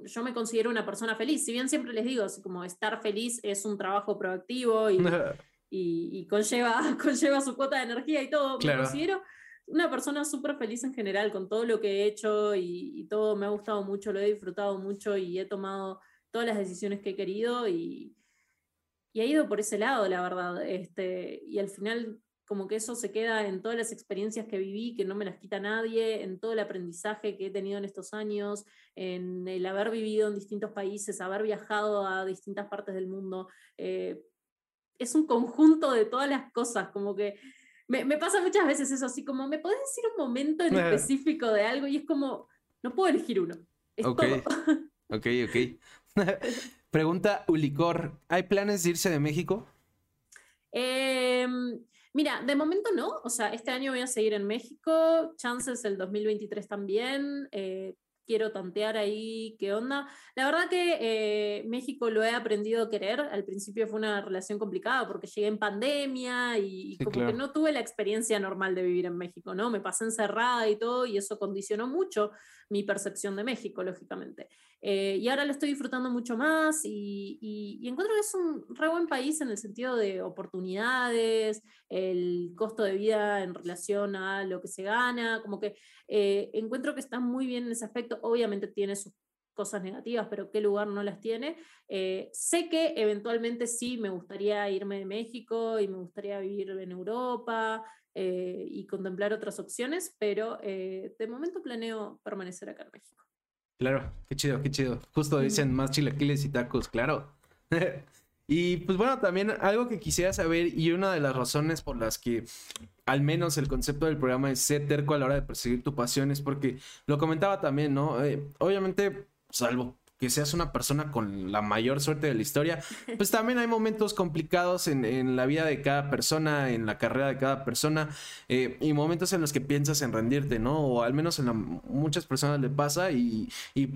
yo me considero una persona feliz. Si bien siempre les digo, como estar feliz es un trabajo proactivo y, [LAUGHS] y, conlleva, [LAUGHS] conlleva su cuota de energía y todo, me considero una persona súper feliz en general con todo lo que he hecho y, todo me ha gustado mucho, lo he disfrutado mucho y he tomado todas las decisiones que he querido y, y he ido por ese lado, la verdad. Este, y al final como que eso se queda en todas las experiencias que viví, que no me las quita nadie, en todo el aprendizaje que he tenido en estos años, en el haber vivido en distintos países, haber viajado a distintas partes del mundo. Eh, es un conjunto de todas las cosas, como que me, pasa muchas veces eso, así como, ¿me podés decir un momento en específico de algo? Y es como, no puedo elegir uno. Es ok, [LAUGHS] ok, ok. [LAUGHS] Pregunta Ulicor, ¿hay planes de irse de México? Eh, Mira, de momento no, o sea, este año voy a seguir en México, chances el 2023 también, eh, quiero tantear ahí qué onda. La verdad que eh, México lo he aprendido a querer, al principio fue una relación complicada porque llegué en pandemia y, como que no tuve la experiencia normal de vivir en México, ¿no? Me pasé encerrada y todo y eso condicionó mucho mi percepción de México, lógicamente. Eh, y ahora lo estoy disfrutando mucho más y, encuentro que es un re buen país en el sentido de oportunidades, el costo de vida en relación a lo que se gana, como que eh, encuentro que está muy bien en ese aspecto. Obviamente tiene sus cosas negativas, pero qué lugar no las tiene. Eh, sé que eventualmente sí me gustaría irme de México y me gustaría vivir en Europa, y contemplar otras opciones, pero de momento planeo permanecer acá en México. Claro, qué chido, qué chido. Justo dicen más chilaquiles y tacos, claro. [LAUGHS] y pues bueno, también algo que quisiera saber y una de las razones por las que al menos el concepto del programa es ser terco a la hora de perseguir tu pasión es porque lo comentaba también, ¿no? Eh, obviamente, salvo que seas una persona con la mayor suerte de la historia, pues también hay momentos complicados en, la vida de cada persona, en la carrera de cada persona, eh, y momentos en los que piensas en rendirte, ¿no? O al menos en muchas personas le pasa, y,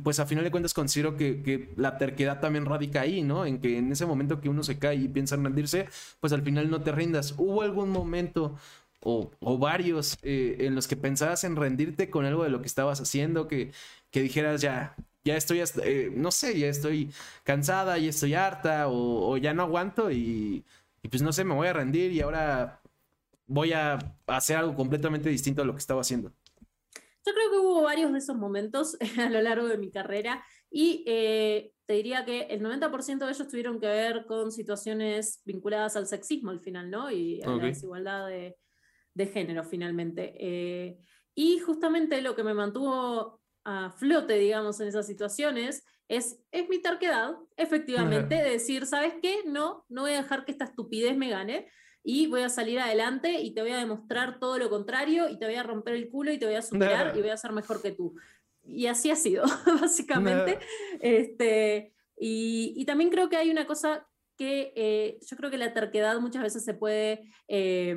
pues a final de cuentas considero que, la terquedad también radica ahí, ¿no? En que en ese momento que uno se cae y piensa en rendirse, pues al final no te rindas. ¿Hubo algún momento o, varios eh, en los que pensabas en rendirte con algo de lo que estabas haciendo, que, que dijeras ya, ya estoy, eh, no sé, ya estoy cansada, ya estoy harta o, ya no aguanto y, pues no sé, me voy a rendir y ahora voy a hacer algo completamente distinto a lo que estaba haciendo. Yo creo que hubo varios de esos momentos [LAUGHS] a lo largo de mi carrera y eh, te diría que el 90% de ellos tuvieron que ver con situaciones vinculadas al sexismo al final, ¿no? Y a la desigualdad de, género finalmente. Eh, y justamente lo que me mantuvo a flote, digamos, en esas situaciones, es, es mi terquedad, efectivamente, de decir, ¿sabes qué? No, no voy a dejar que esta estupidez me gane y voy a salir adelante y te voy a demostrar todo lo contrario y te voy a romper el culo y te voy a superar y voy a ser mejor que tú. Y así ha sido, [LAUGHS] básicamente. Este, y, también creo que hay una cosa que eh, yo creo que la terquedad muchas veces se puede eh,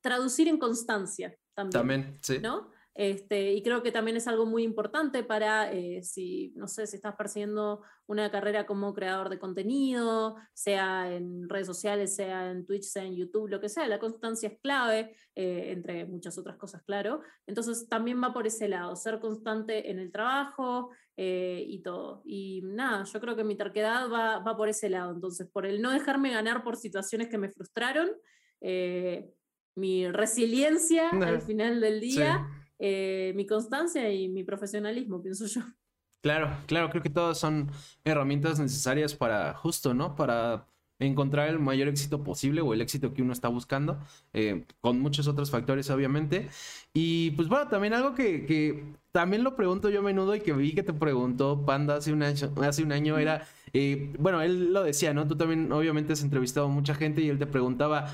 traducir en constancia también. También, sí. ¿no? Este, y creo que también es algo muy importante para, eh, si, no sé, si estás persiguiendo una carrera como creador de contenido, sea en redes sociales, sea en Twitch, sea en YouTube, lo que sea, la constancia es clave, eh, entre muchas otras cosas, claro. Entonces también va por ese lado, ser constante en el trabajo eh, y todo. Y nada, yo creo que mi terquedad va, va, por ese lado. Entonces, por el no dejarme ganar por situaciones que me frustraron, mi resiliencia [LAUGHS] al final del día. Eh, mi constancia y mi profesionalismo, pienso yo. Claro, claro, creo que todas son herramientas necesarias para justo, ¿no? Para encontrar el mayor éxito posible o el éxito que uno está buscando, eh, con muchos otros factores, obviamente. Y pues bueno, también algo que, también lo pregunto yo a menudo y que vi que te preguntó Panda hace un año, hace un año era, eh, bueno, él lo decía, ¿no? Tú también obviamente has entrevistado a mucha gente y él te preguntaba,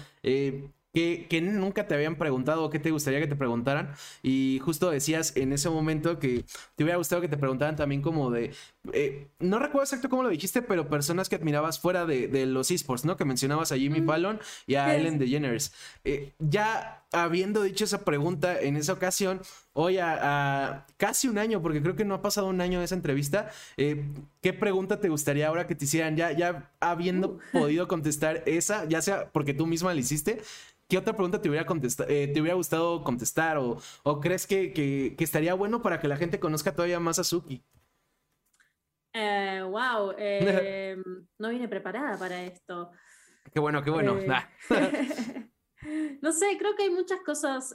que, nunca te habían preguntado o qué te gustaría que te preguntaran. Y justo decías en ese momento que te hubiera gustado que te preguntaran también como de, eh, no recuerdo exacto cómo lo dijiste, pero personas que admirabas fuera de, los esports, ¿no? Que mencionabas a Jimmy Fallon y a Ellen DeGeneres. Eh, ya habiendo dicho esa pregunta en esa ocasión, hoy a, casi un año, porque creo que no ha pasado un año de esa entrevista, eh, ¿qué pregunta te gustaría ahora que te hicieran ya, ya habiendo uh. podido contestar esa, ya sea porque tú misma la hiciste? ¿Qué otra pregunta te hubiera, eh, te hubiera gustado contestar? ¿O, o crees que, que, estaría bueno para que la gente conozca todavía más a Suki? wow, eh, [LAUGHS] no vine preparada para esto. Qué bueno, qué bueno. [LAUGHS] [LAUGHS] no sé, creo que hay muchas cosas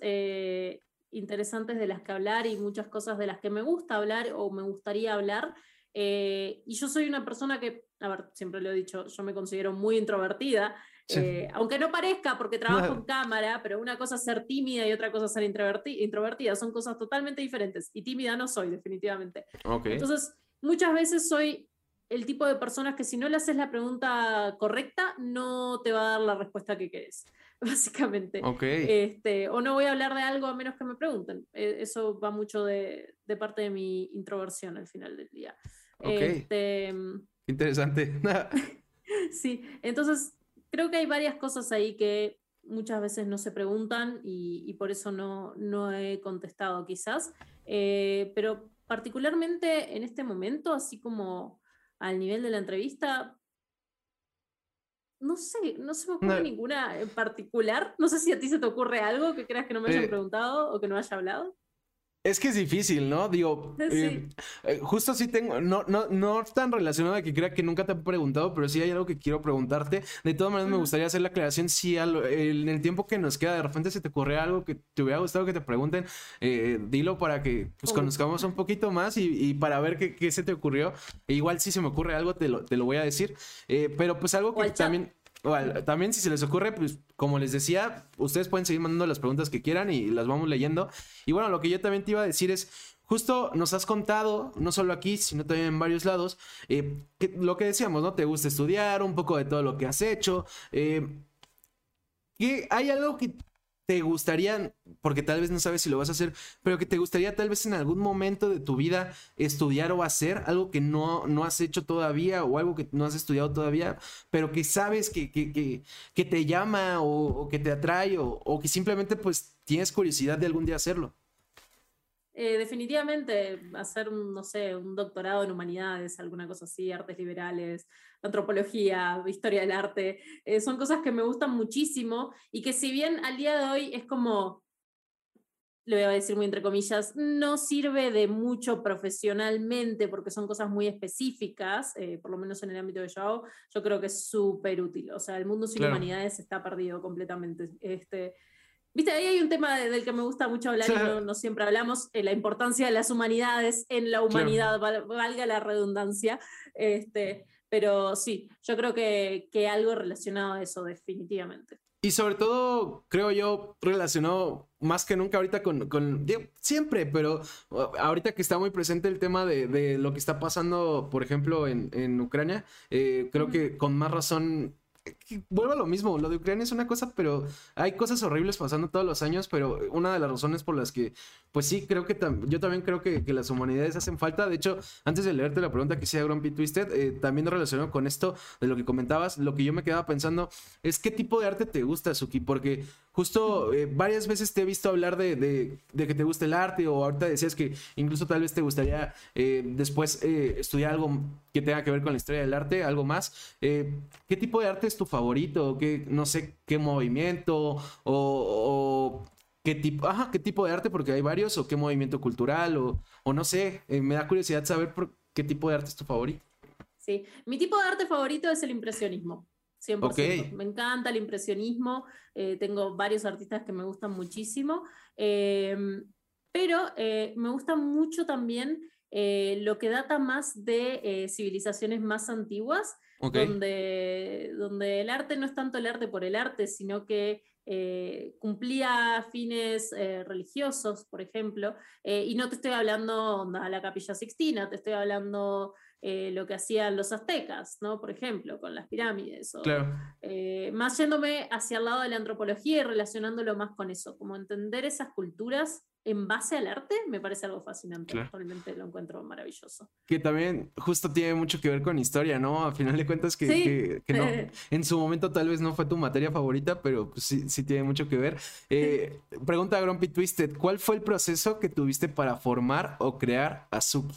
interesantes de las que hablar y muchas cosas de las que me gusta hablar o me gustaría hablar. y yo soy una persona que, a ver, siempre lo he dicho, yo me considero muy introvertida. Eh, aunque no parezca porque trabajo en cámara, pero una cosa es ser tímida y otra cosa es ser introvertida, son cosas totalmente diferentes. Y tímida no soy, definitivamente. Entonces, muchas veces soy el tipo de personas que si no le haces la pregunta correcta, no te va a dar la respuesta que querés, [LAUGHS] básicamente. Este, o no voy a hablar de algo a menos que me pregunten. E, eso va mucho de, parte de mi introversión al final del día. Este, Interesante. [LAUGHS] sí, entonces creo que hay varias cosas ahí que muchas veces no se preguntan y, por eso no, no, he contestado quizás, eh, pero particularmente en este momento, así como al nivel de la entrevista, no sé, no se me ocurre ninguna en particular. No sé si a ti se te ocurre algo que creas que no me hayan eh, preguntado o que no haya hablado. Es que es difícil, ¿no? Digo, eh, eh, justo así tengo, no, no, no tan relacionado a que crea que nunca te he preguntado, pero sí hay algo que quiero preguntarte. De todas maneras, me gustaría hacer la aclaración si en el tiempo que nos queda de repente se te ocurre algo que te hubiera gustado que te pregunten, eh, dilo para que pues, conozcamos un poquito más y, para ver qué, se te ocurrió. E igual si se me ocurre algo, te lo, te lo voy a decir. pero pues algo que también también si se les ocurre, pues como les decía, ustedes pueden seguir mandando las preguntas que quieran y las vamos leyendo. Y bueno, lo que yo también te iba a decir es, justo nos has contado, no solo aquí, sino también en varios lados, eh, lo que decíamos, ¿no? Te gusta estudiar, un poco de todo lo que has hecho. Eh, ¿Hay algo que te gustaría, porque tal vez no sabes si lo vas a hacer, pero que te gustaría tal vez en algún momento de tu vida estudiar o hacer algo que no, no has hecho todavía o algo que no has estudiado todavía, pero que sabes que, que, que, te llama o, que te atrae o, o que simplemente pues tienes curiosidad de algún día hacerlo? Eh, definitivamente hacer, no sé, un doctorado en humanidades, alguna cosa así, artes liberales, antropología, historia del arte, eh, son cosas que me gustan muchísimo y que si bien al día de hoy es como, le voy a decir muy entre comillas, no sirve de mucho profesionalmente porque son cosas muy específicas, eh, por lo menos en el ámbito de yo yo creo que es súper útil. O sea, el mundo sin humanidades está perdido completamente. Este, Viste, ahí hay un tema del que me gusta mucho hablar y no, siempre hablamos, eh, la importancia de las humanidades en la humanidad, valga la redundancia. Este, pero sí, yo creo que, que algo relacionado a eso, definitivamente. Y sobre todo, creo yo, relacionado más que nunca ahorita con, con siempre, pero uh, ahorita que está muy presente el tema de, de lo que está pasando, por ejemplo, en, en Ucrania, eh, creo que con más razón vuelvo a lo mismo, lo de Ucrania es una cosa, pero hay cosas horribles pasando todos los años, pero una de las razones por las que, pues sí, creo que yo también creo que, las humanidades hacen falta. De hecho, antes de leerte la pregunta que hacía Grumpy Twisted, eh, también relacionado con esto de lo que comentabas, lo que yo me quedaba pensando es qué tipo de arte te gusta, Suki, porque justo eh, varias veces te he visto hablar de, que te gusta el arte o ahorita decías que incluso tal vez te gustaría eh, después estudiar algo que tenga que ver con la historia del arte, algo más. ¿Qué tipo de arte es tu favorito? ¿Qué, no sé, qué movimiento o, qué tipo, ajá, qué tipo de arte, porque hay varios, o qué movimiento cultural, o, o no sé, eh, me da curiosidad saber por qué tipo de arte es tu favorito. Sí, mi tipo de arte favorito es el impresionismo. 100%. Me encanta el impresionismo. Eh, tengo varios artistas que me gustan muchísimo. Em, pero eh, me gusta mucho también lo que data más de civilizaciones más antiguas donde, donde el arte no es tanto el arte por el arte, sino que eh, cumplía fines eh, religiosos, por ejemplo, eh, y no te estoy hablando de la capilla sixtina, te estoy hablando lo que hacían los aztecas, ¿no? Por ejemplo, con las pirámides. más yéndome hacia el lado de la antropología y relacionándolo más con eso, como entender esas culturas en base al arte me parece algo fascinante. Realmente lo encuentro maravilloso. Que también justo tiene mucho que ver con historia, ¿no? A final de cuentas que, no, [LAUGHS] en su momento tal vez no fue tu materia favorita, pero pues sí, sí tiene mucho que ver. Eh, [LAUGHS] pregunta a Grumpy Twisted, ¿cuál fue el proceso que tuviste para formar o crear Azuki?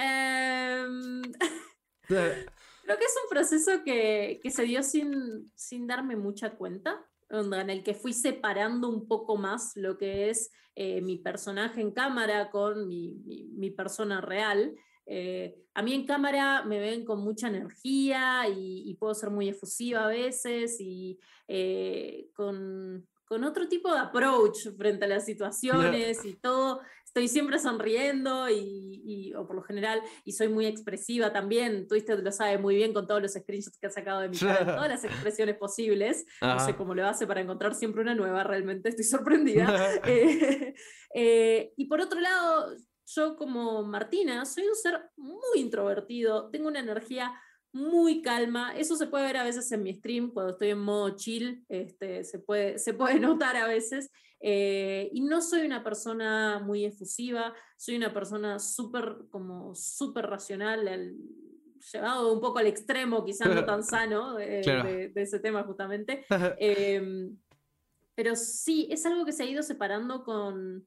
Em, [LAUGHS] creo que es un proceso que, se dio sin, sin darme mucha cuenta en el que fui separando un poco más lo que es eh, mi personaje en cámara con mi, persona real. Eh, a mí en cámara me ven con mucha energía y, puedo ser muy efusiva a veces y eh, con, con, otro tipo de approach frente a las situaciones y todo estoy siempre sonriendo y, o por lo general, y soy muy expresiva también. Twisted lo sabe muy bien con todos los screenshots que ha sacado de mi cara, todas las expresiones posibles. No sé cómo lo hace para encontrar siempre una nueva, realmente estoy sorprendida. [LAUGHS] Eh, eh, y por otro lado, yo como Martina soy un ser muy introvertido, tengo una energía muy calma. Eso se puede ver a veces en mi stream, cuando estoy en modo chill, este, se, puede, se puede [LAUGHS] notar a veces. Eh, y no soy una persona muy efusiva, soy una persona súper, como súper racional, llevado un poco al extremo, quizás no tan sano de, ese tema justamente. [LAUGHS] Em, pero sí, es algo que se ha ido separando con,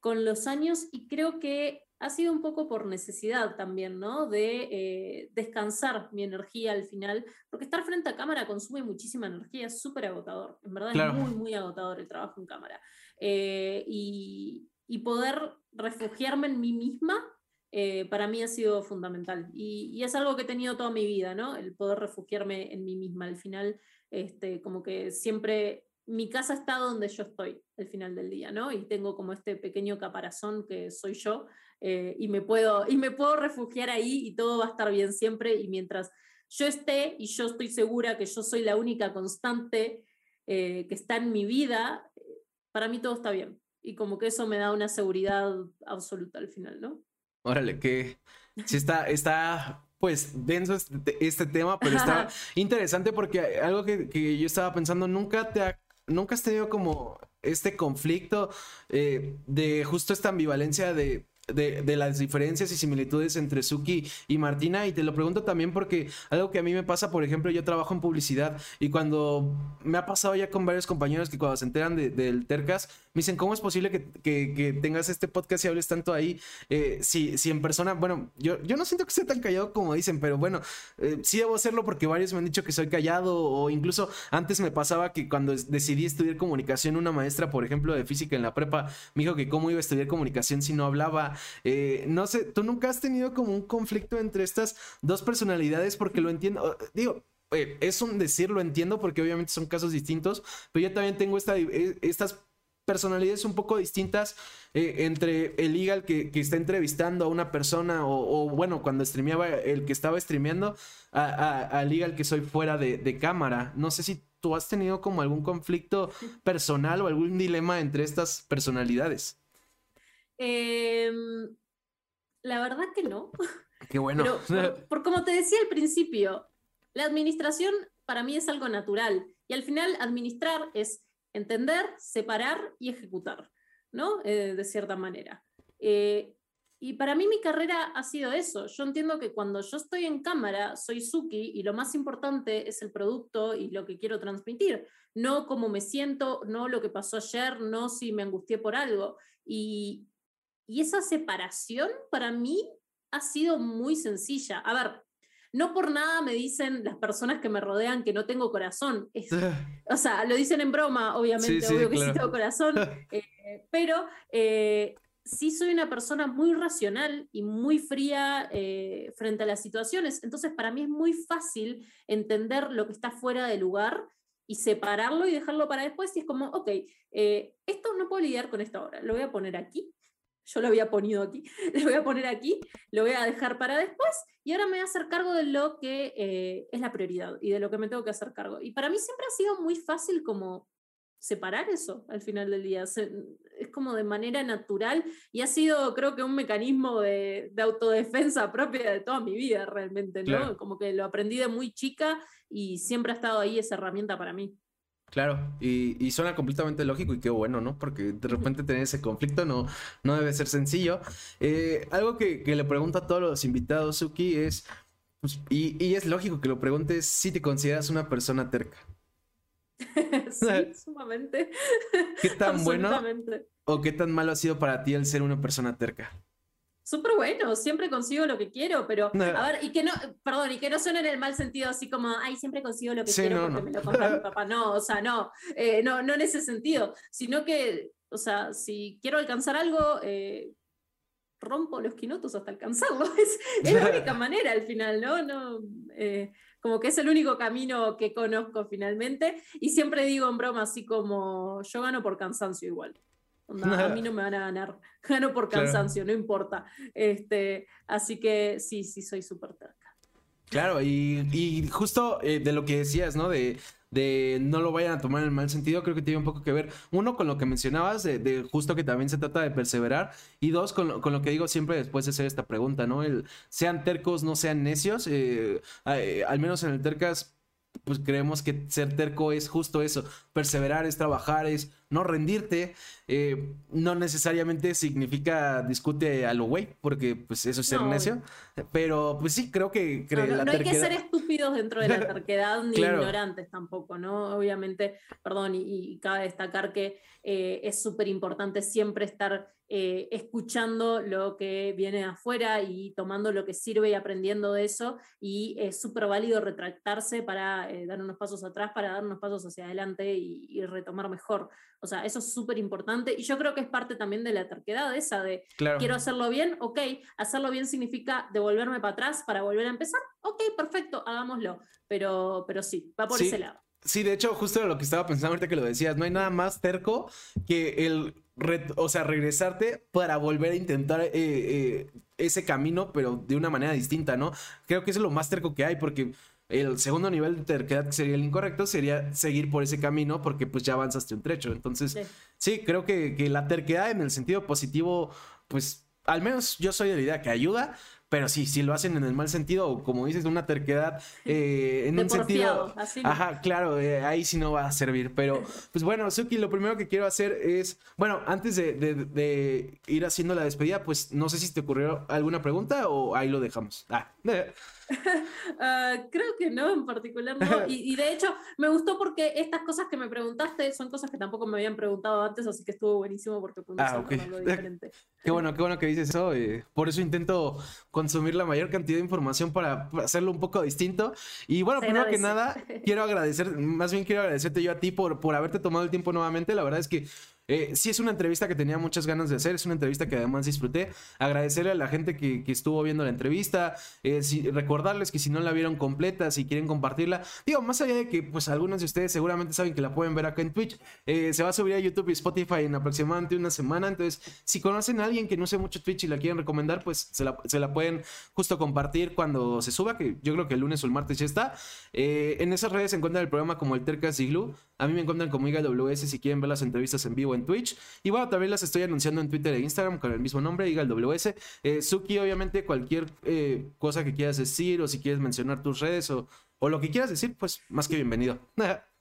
con los años y creo que ha sido un poco por necesidad también, ¿no? De eh, descansar mi energía al final, porque estar frente a cámara consume muchísima energía, es súper agotador, en verdad es muy, muy agotador el trabajo en cámara. Eh, y, poder refugiarme en mí misma, eh, para mí ha sido fundamental. Y, es algo que he tenido toda mi vida, ¿no? El poder refugiarme en mí misma. Al final, este, como que siempre mi casa está donde yo estoy al final del día, ¿no? Y tengo como este pequeño caparazón que soy yo eh, y, me puedo, y me puedo refugiar ahí y todo va a estar bien siempre y mientras yo esté y yo estoy segura que yo soy la única constante eh, que está en mi vida, para mí todo está bien. Y como que eso me da una seguridad absoluta al final, ¿no? Órale, que sí está, está pues denso este, este tema, pero está [LAUGHS] interesante porque algo que, que, yo estaba pensando, nunca te ha ¿nunca has tenido como este conflicto eh, de justo esta ambivalencia de de, las diferencias y similitudes entre Suki y Martina. Y te lo pregunto también porque algo que a mí me pasa, por ejemplo, yo trabajo en publicidad y cuando me ha pasado ya con varios compañeros que cuando se enteran del Tercas, me dicen, ¿cómo es posible que, tengas este podcast y hables tanto ahí? Eh, si, si en persona, bueno, yo, yo no siento que sea tan callado como dicen, pero bueno, eh, sí debo hacerlo porque varios me han dicho que soy callado o incluso antes me pasaba que cuando decidí estudiar comunicación, una maestra, por ejemplo, de física en la prepa, me dijo que cómo iba a estudiar comunicación si no hablaba. Eh, no sé, ¿tú nunca has tenido como un conflicto entre estas dos personalidades? Porque lo entiendo, digo, eh, es un decir, lo entiendo porque obviamente son casos distintos, pero yo también tengo esta, eh, estas personalidades un poco distintas entre el legal que, que, está entrevistando a una persona o, bueno, cuando streameaba el que estaba streameando al legal que soy fuera de, de, cámara. No sé si tú has tenido como algún conflicto personal o algún dilema entre estas personalidades. Em, la verdad que no. [LAUGHS] Qué bueno. por, como te decía al principio, la administración para mí es algo natural y al final administrar es entender, separar y ejecutar, ¿no? Eh, de cierta manera. Eh, y para mí mi carrera ha sido eso. Yo entiendo que cuando yo estoy en cámara soy Suki y lo más importante es el producto y lo que quiero transmitir, no cómo me siento, no lo que pasó ayer, no si me angustié por algo. Y, y esa separación para mí ha sido muy sencilla. A ver, no por nada me dicen las personas que me rodean que no tengo corazón. [LAUGHS] o sea, lo dicen en broma, obviamente, obvio que sí tengo corazón, [LAUGHS] eh, pero eh, sí soy una persona muy racional y muy fría eh, frente a las situaciones. Entonces, para mí es muy fácil entender lo que está fuera de lugar y separarlo y dejarlo para después. Y es como, ok, esto no puedo lidiar con esto ahora, lo voy a poner aquí yo lo había ponido aquí, [LAUGHS] lo voy a poner aquí, lo voy a dejar para después y ahora me voy a hacer cargo de lo que eh, es la prioridad y de lo que me tengo que hacer cargo. Y para mí siempre ha sido muy fácil como separar eso al final del día. es como de manera natural y ha sido creo que un mecanismo de, autodefensa propia de toda mi vida realmente, ¿no? Como que lo aprendí de muy chica y siempre ha estado ahí esa herramienta para mí. Claro, y, suena completamente lógico y qué bueno, ¿no? Porque de repente tener ese conflicto no, no debe ser sencillo. Eh, algo que, le pregunto a todos los invitados, Suki, es, pues, y, es lógico que lo preguntes si te consideras una persona terca. [LAUGHS] sí, [LAUGHS] sumamente. ¿Qué tan bueno o qué tan malo ha sido para ti el ser una persona terca? Súper bueno, siempre consigo lo que quiero, pero a ver, y que no, perdón, y que no suene en el mal sentido así como, ay, siempre consigo lo que quiero porque me lo compra mi [LAUGHS] papá, no, o sea, no, eh, no, no en ese sentido, sino que, o sea, si quiero alcanzar algo, eh, rompo los quinotos hasta alcanzarlo. [LAUGHS] Es, la única [LAUGHS] manera al final, ¿no? no eh, como que es el único camino que conozco finalmente. Y siempre digo en broma, así como yo gano por cansancio igual. A mí no [LAUGHS] me van a ganar, [LAUGHS] gano por cansancio, no importa. Este, así que sí, sí, soy súper terca. Claro, y, justo eh, de lo que decías, ¿no? De, de no lo vayan a tomar en el mal sentido, creo que tiene un poco que ver, uno, con lo que mencionabas, de, justo que también se trata de perseverar, y dos, con lo, con lo, que digo siempre después de hacer esta pregunta, ¿no? El sean tercos, no sean necios, eh, eh, al menos en el tercas pues creemos que ser terco es justo eso, perseverar es trabajar, es no rendirte, eh, no necesariamente significa discute a lo güey, porque pues eso es ser necio, pero pues sí, creo que... no, hay que ser estúpidos dentro de la [LAUGHS] terquedad ni ignorantes tampoco, ¿no? Obviamente, perdón, y, cabe destacar que eh, es súper importante siempre estar eh, escuchando lo que viene afuera y tomando lo que sirve y aprendiendo de eso. Y es súper válido retractarse para eh, dar unos pasos atrás, para dar unos pasos hacia adelante y, retomar mejor. O sea, eso es súper importante. Y yo creo que es parte también de la terquedad esa de quiero hacerlo bien, ok, hacerlo bien significa devolverme para atrás para volver a empezar, ok, perfecto, hagámoslo. Pero, pero sí, va por ese lado. Sí, de hecho, justo lo que estaba pensando ahorita que lo decías, no hay nada más terco que el o sea, regresarte para volver a intentar eh, eh, ese camino, pero de una manera distinta, ¿no? Creo que eso es lo más terco que hay, porque el segundo nivel de terquedad que sería el incorrecto sería seguir por ese camino porque pues ya avanzaste un trecho. Entonces, sí, creo que, que, la terquedad en el sentido positivo, pues al menos yo soy de la idea que ayuda, pero sí, si lo hacen en el mal sentido, o como dices, una terquedad eh, en un sentido. Ajá, claro, eh, ahí sí no va a servir. Pero, [LAUGHS] pues bueno, Suki, lo primero que quiero hacer es. Bueno, antes de, ir haciendo la despedida, pues no sé si te ocurrió alguna pregunta o ahí lo dejamos. Ah. [LAUGHS] Ah, creo que no, en particular no. [LAUGHS] Y, de hecho, me gustó porque estas cosas que me preguntaste son cosas que tampoco me habían preguntado antes, así que estuvo buenísimo porque pudimos ah, algo diferente. [LAUGHS] Qué bueno, qué bueno que dices eso. Eh, por eso intento consumir la mayor cantidad de información para hacerlo un poco distinto. Y bueno, primero que nada, quiero agradecer, más bien quiero agradecerte yo a ti por, por haberte tomado el tiempo nuevamente. La verdad es que eh, sí es una entrevista que tenía muchas ganas de hacer, es una entrevista que además disfruté. Agradecerle a la gente que, estuvo viendo la entrevista, eh, recordarles que si no la vieron completa, si quieren compartirla, digo, más allá de que pues algunos de ustedes seguramente saben que la pueden ver acá en Twitch, eh, se va a subir a YouTube y Spotify en aproximadamente una semana, entonces si conocen a alguien que no sé mucho Twitch y la quieren recomendar, pues se la, pueden justo compartir cuando se suba, que yo creo que el lunes o el martes ya está. en esas redes se encuentra el programa como el Tercas Glue, a mí me encuentran como IGAWS si quieren ver las entrevistas en vivo en Twitch. Y bueno, también las estoy anunciando en Twitter e Instagram con el mismo nombre, IGAWS. Eh, Suki, obviamente, cualquier eh, cosa que quieras decir o si quieres mencionar tus redes o, o lo que quieras decir, pues más que bienvenido. [LAUGHS]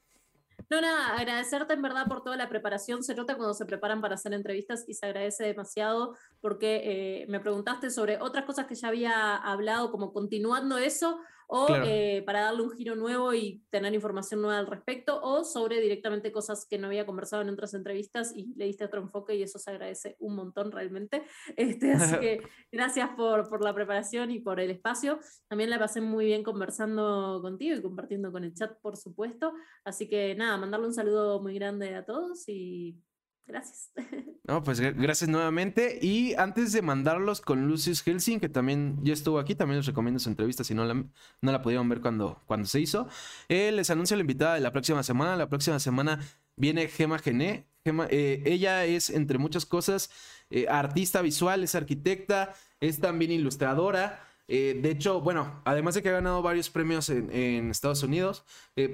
No, nada, agradecerte en verdad por toda la preparación. Se nota cuando se preparan para hacer entrevistas y se agradece demasiado porque eh, me preguntaste sobre otras cosas que ya había hablado, como continuando eso, o eh, para darle un giro nuevo y tener información nueva al respecto, o sobre directamente cosas que no había conversado en otras entrevistas y le diste otro enfoque y eso se agradece un montón realmente. [LAUGHS] Este, así que [LAUGHS] gracias por, por la preparación y por el espacio. También la pasé muy bien conversando contigo y compartiendo con el chat, por supuesto. Así que nada, mandarle un saludo muy grande a todos y Gracias. [LAUGHS] No, pues gracias nuevamente. Y antes de mandarlos con Lucius Helsing, que también ya estuvo aquí, también les recomiendo su entrevista si no la, no la pudieron ver cuando, cuando se hizo. Eh, les anuncio la invitada de la próxima semana. La próxima semana viene Gema Gené. Eh, ella es, entre muchas cosas, eh, artista visual, es arquitecta, es también ilustradora. de hecho, bueno, además de que ha ganado varios premios en Estados Unidos,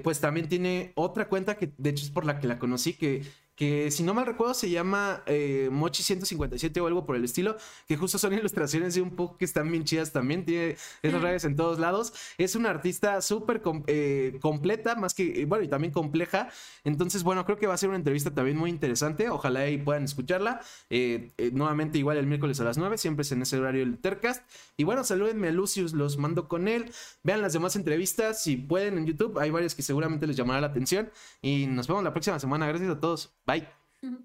pues también tiene otra cuenta que de hecho es por la que la conocí, que que si no mal recuerdo se llama eh, Mochi 157 o algo por el estilo, que justo son ilustraciones de un poco que están bien chidas también, tiene esas redes en todos lados. Es una artista súper eh, completa, más que, bueno, y también compleja. Entonces, bueno, creo que va a ser una entrevista también muy interesante. Ojalá ahí puedan escucharla. Eh, nuevamente, igual el miércoles a las 9, siempre es en ese horario el Tercast. Y bueno, salúdenme a Lucius, los mando con él. Vean las demás entrevistas si pueden en YouTube. Hay varias que seguramente les llamará la atención. Y nos vemos la próxima semana. Gracias a todos. Bye. うん。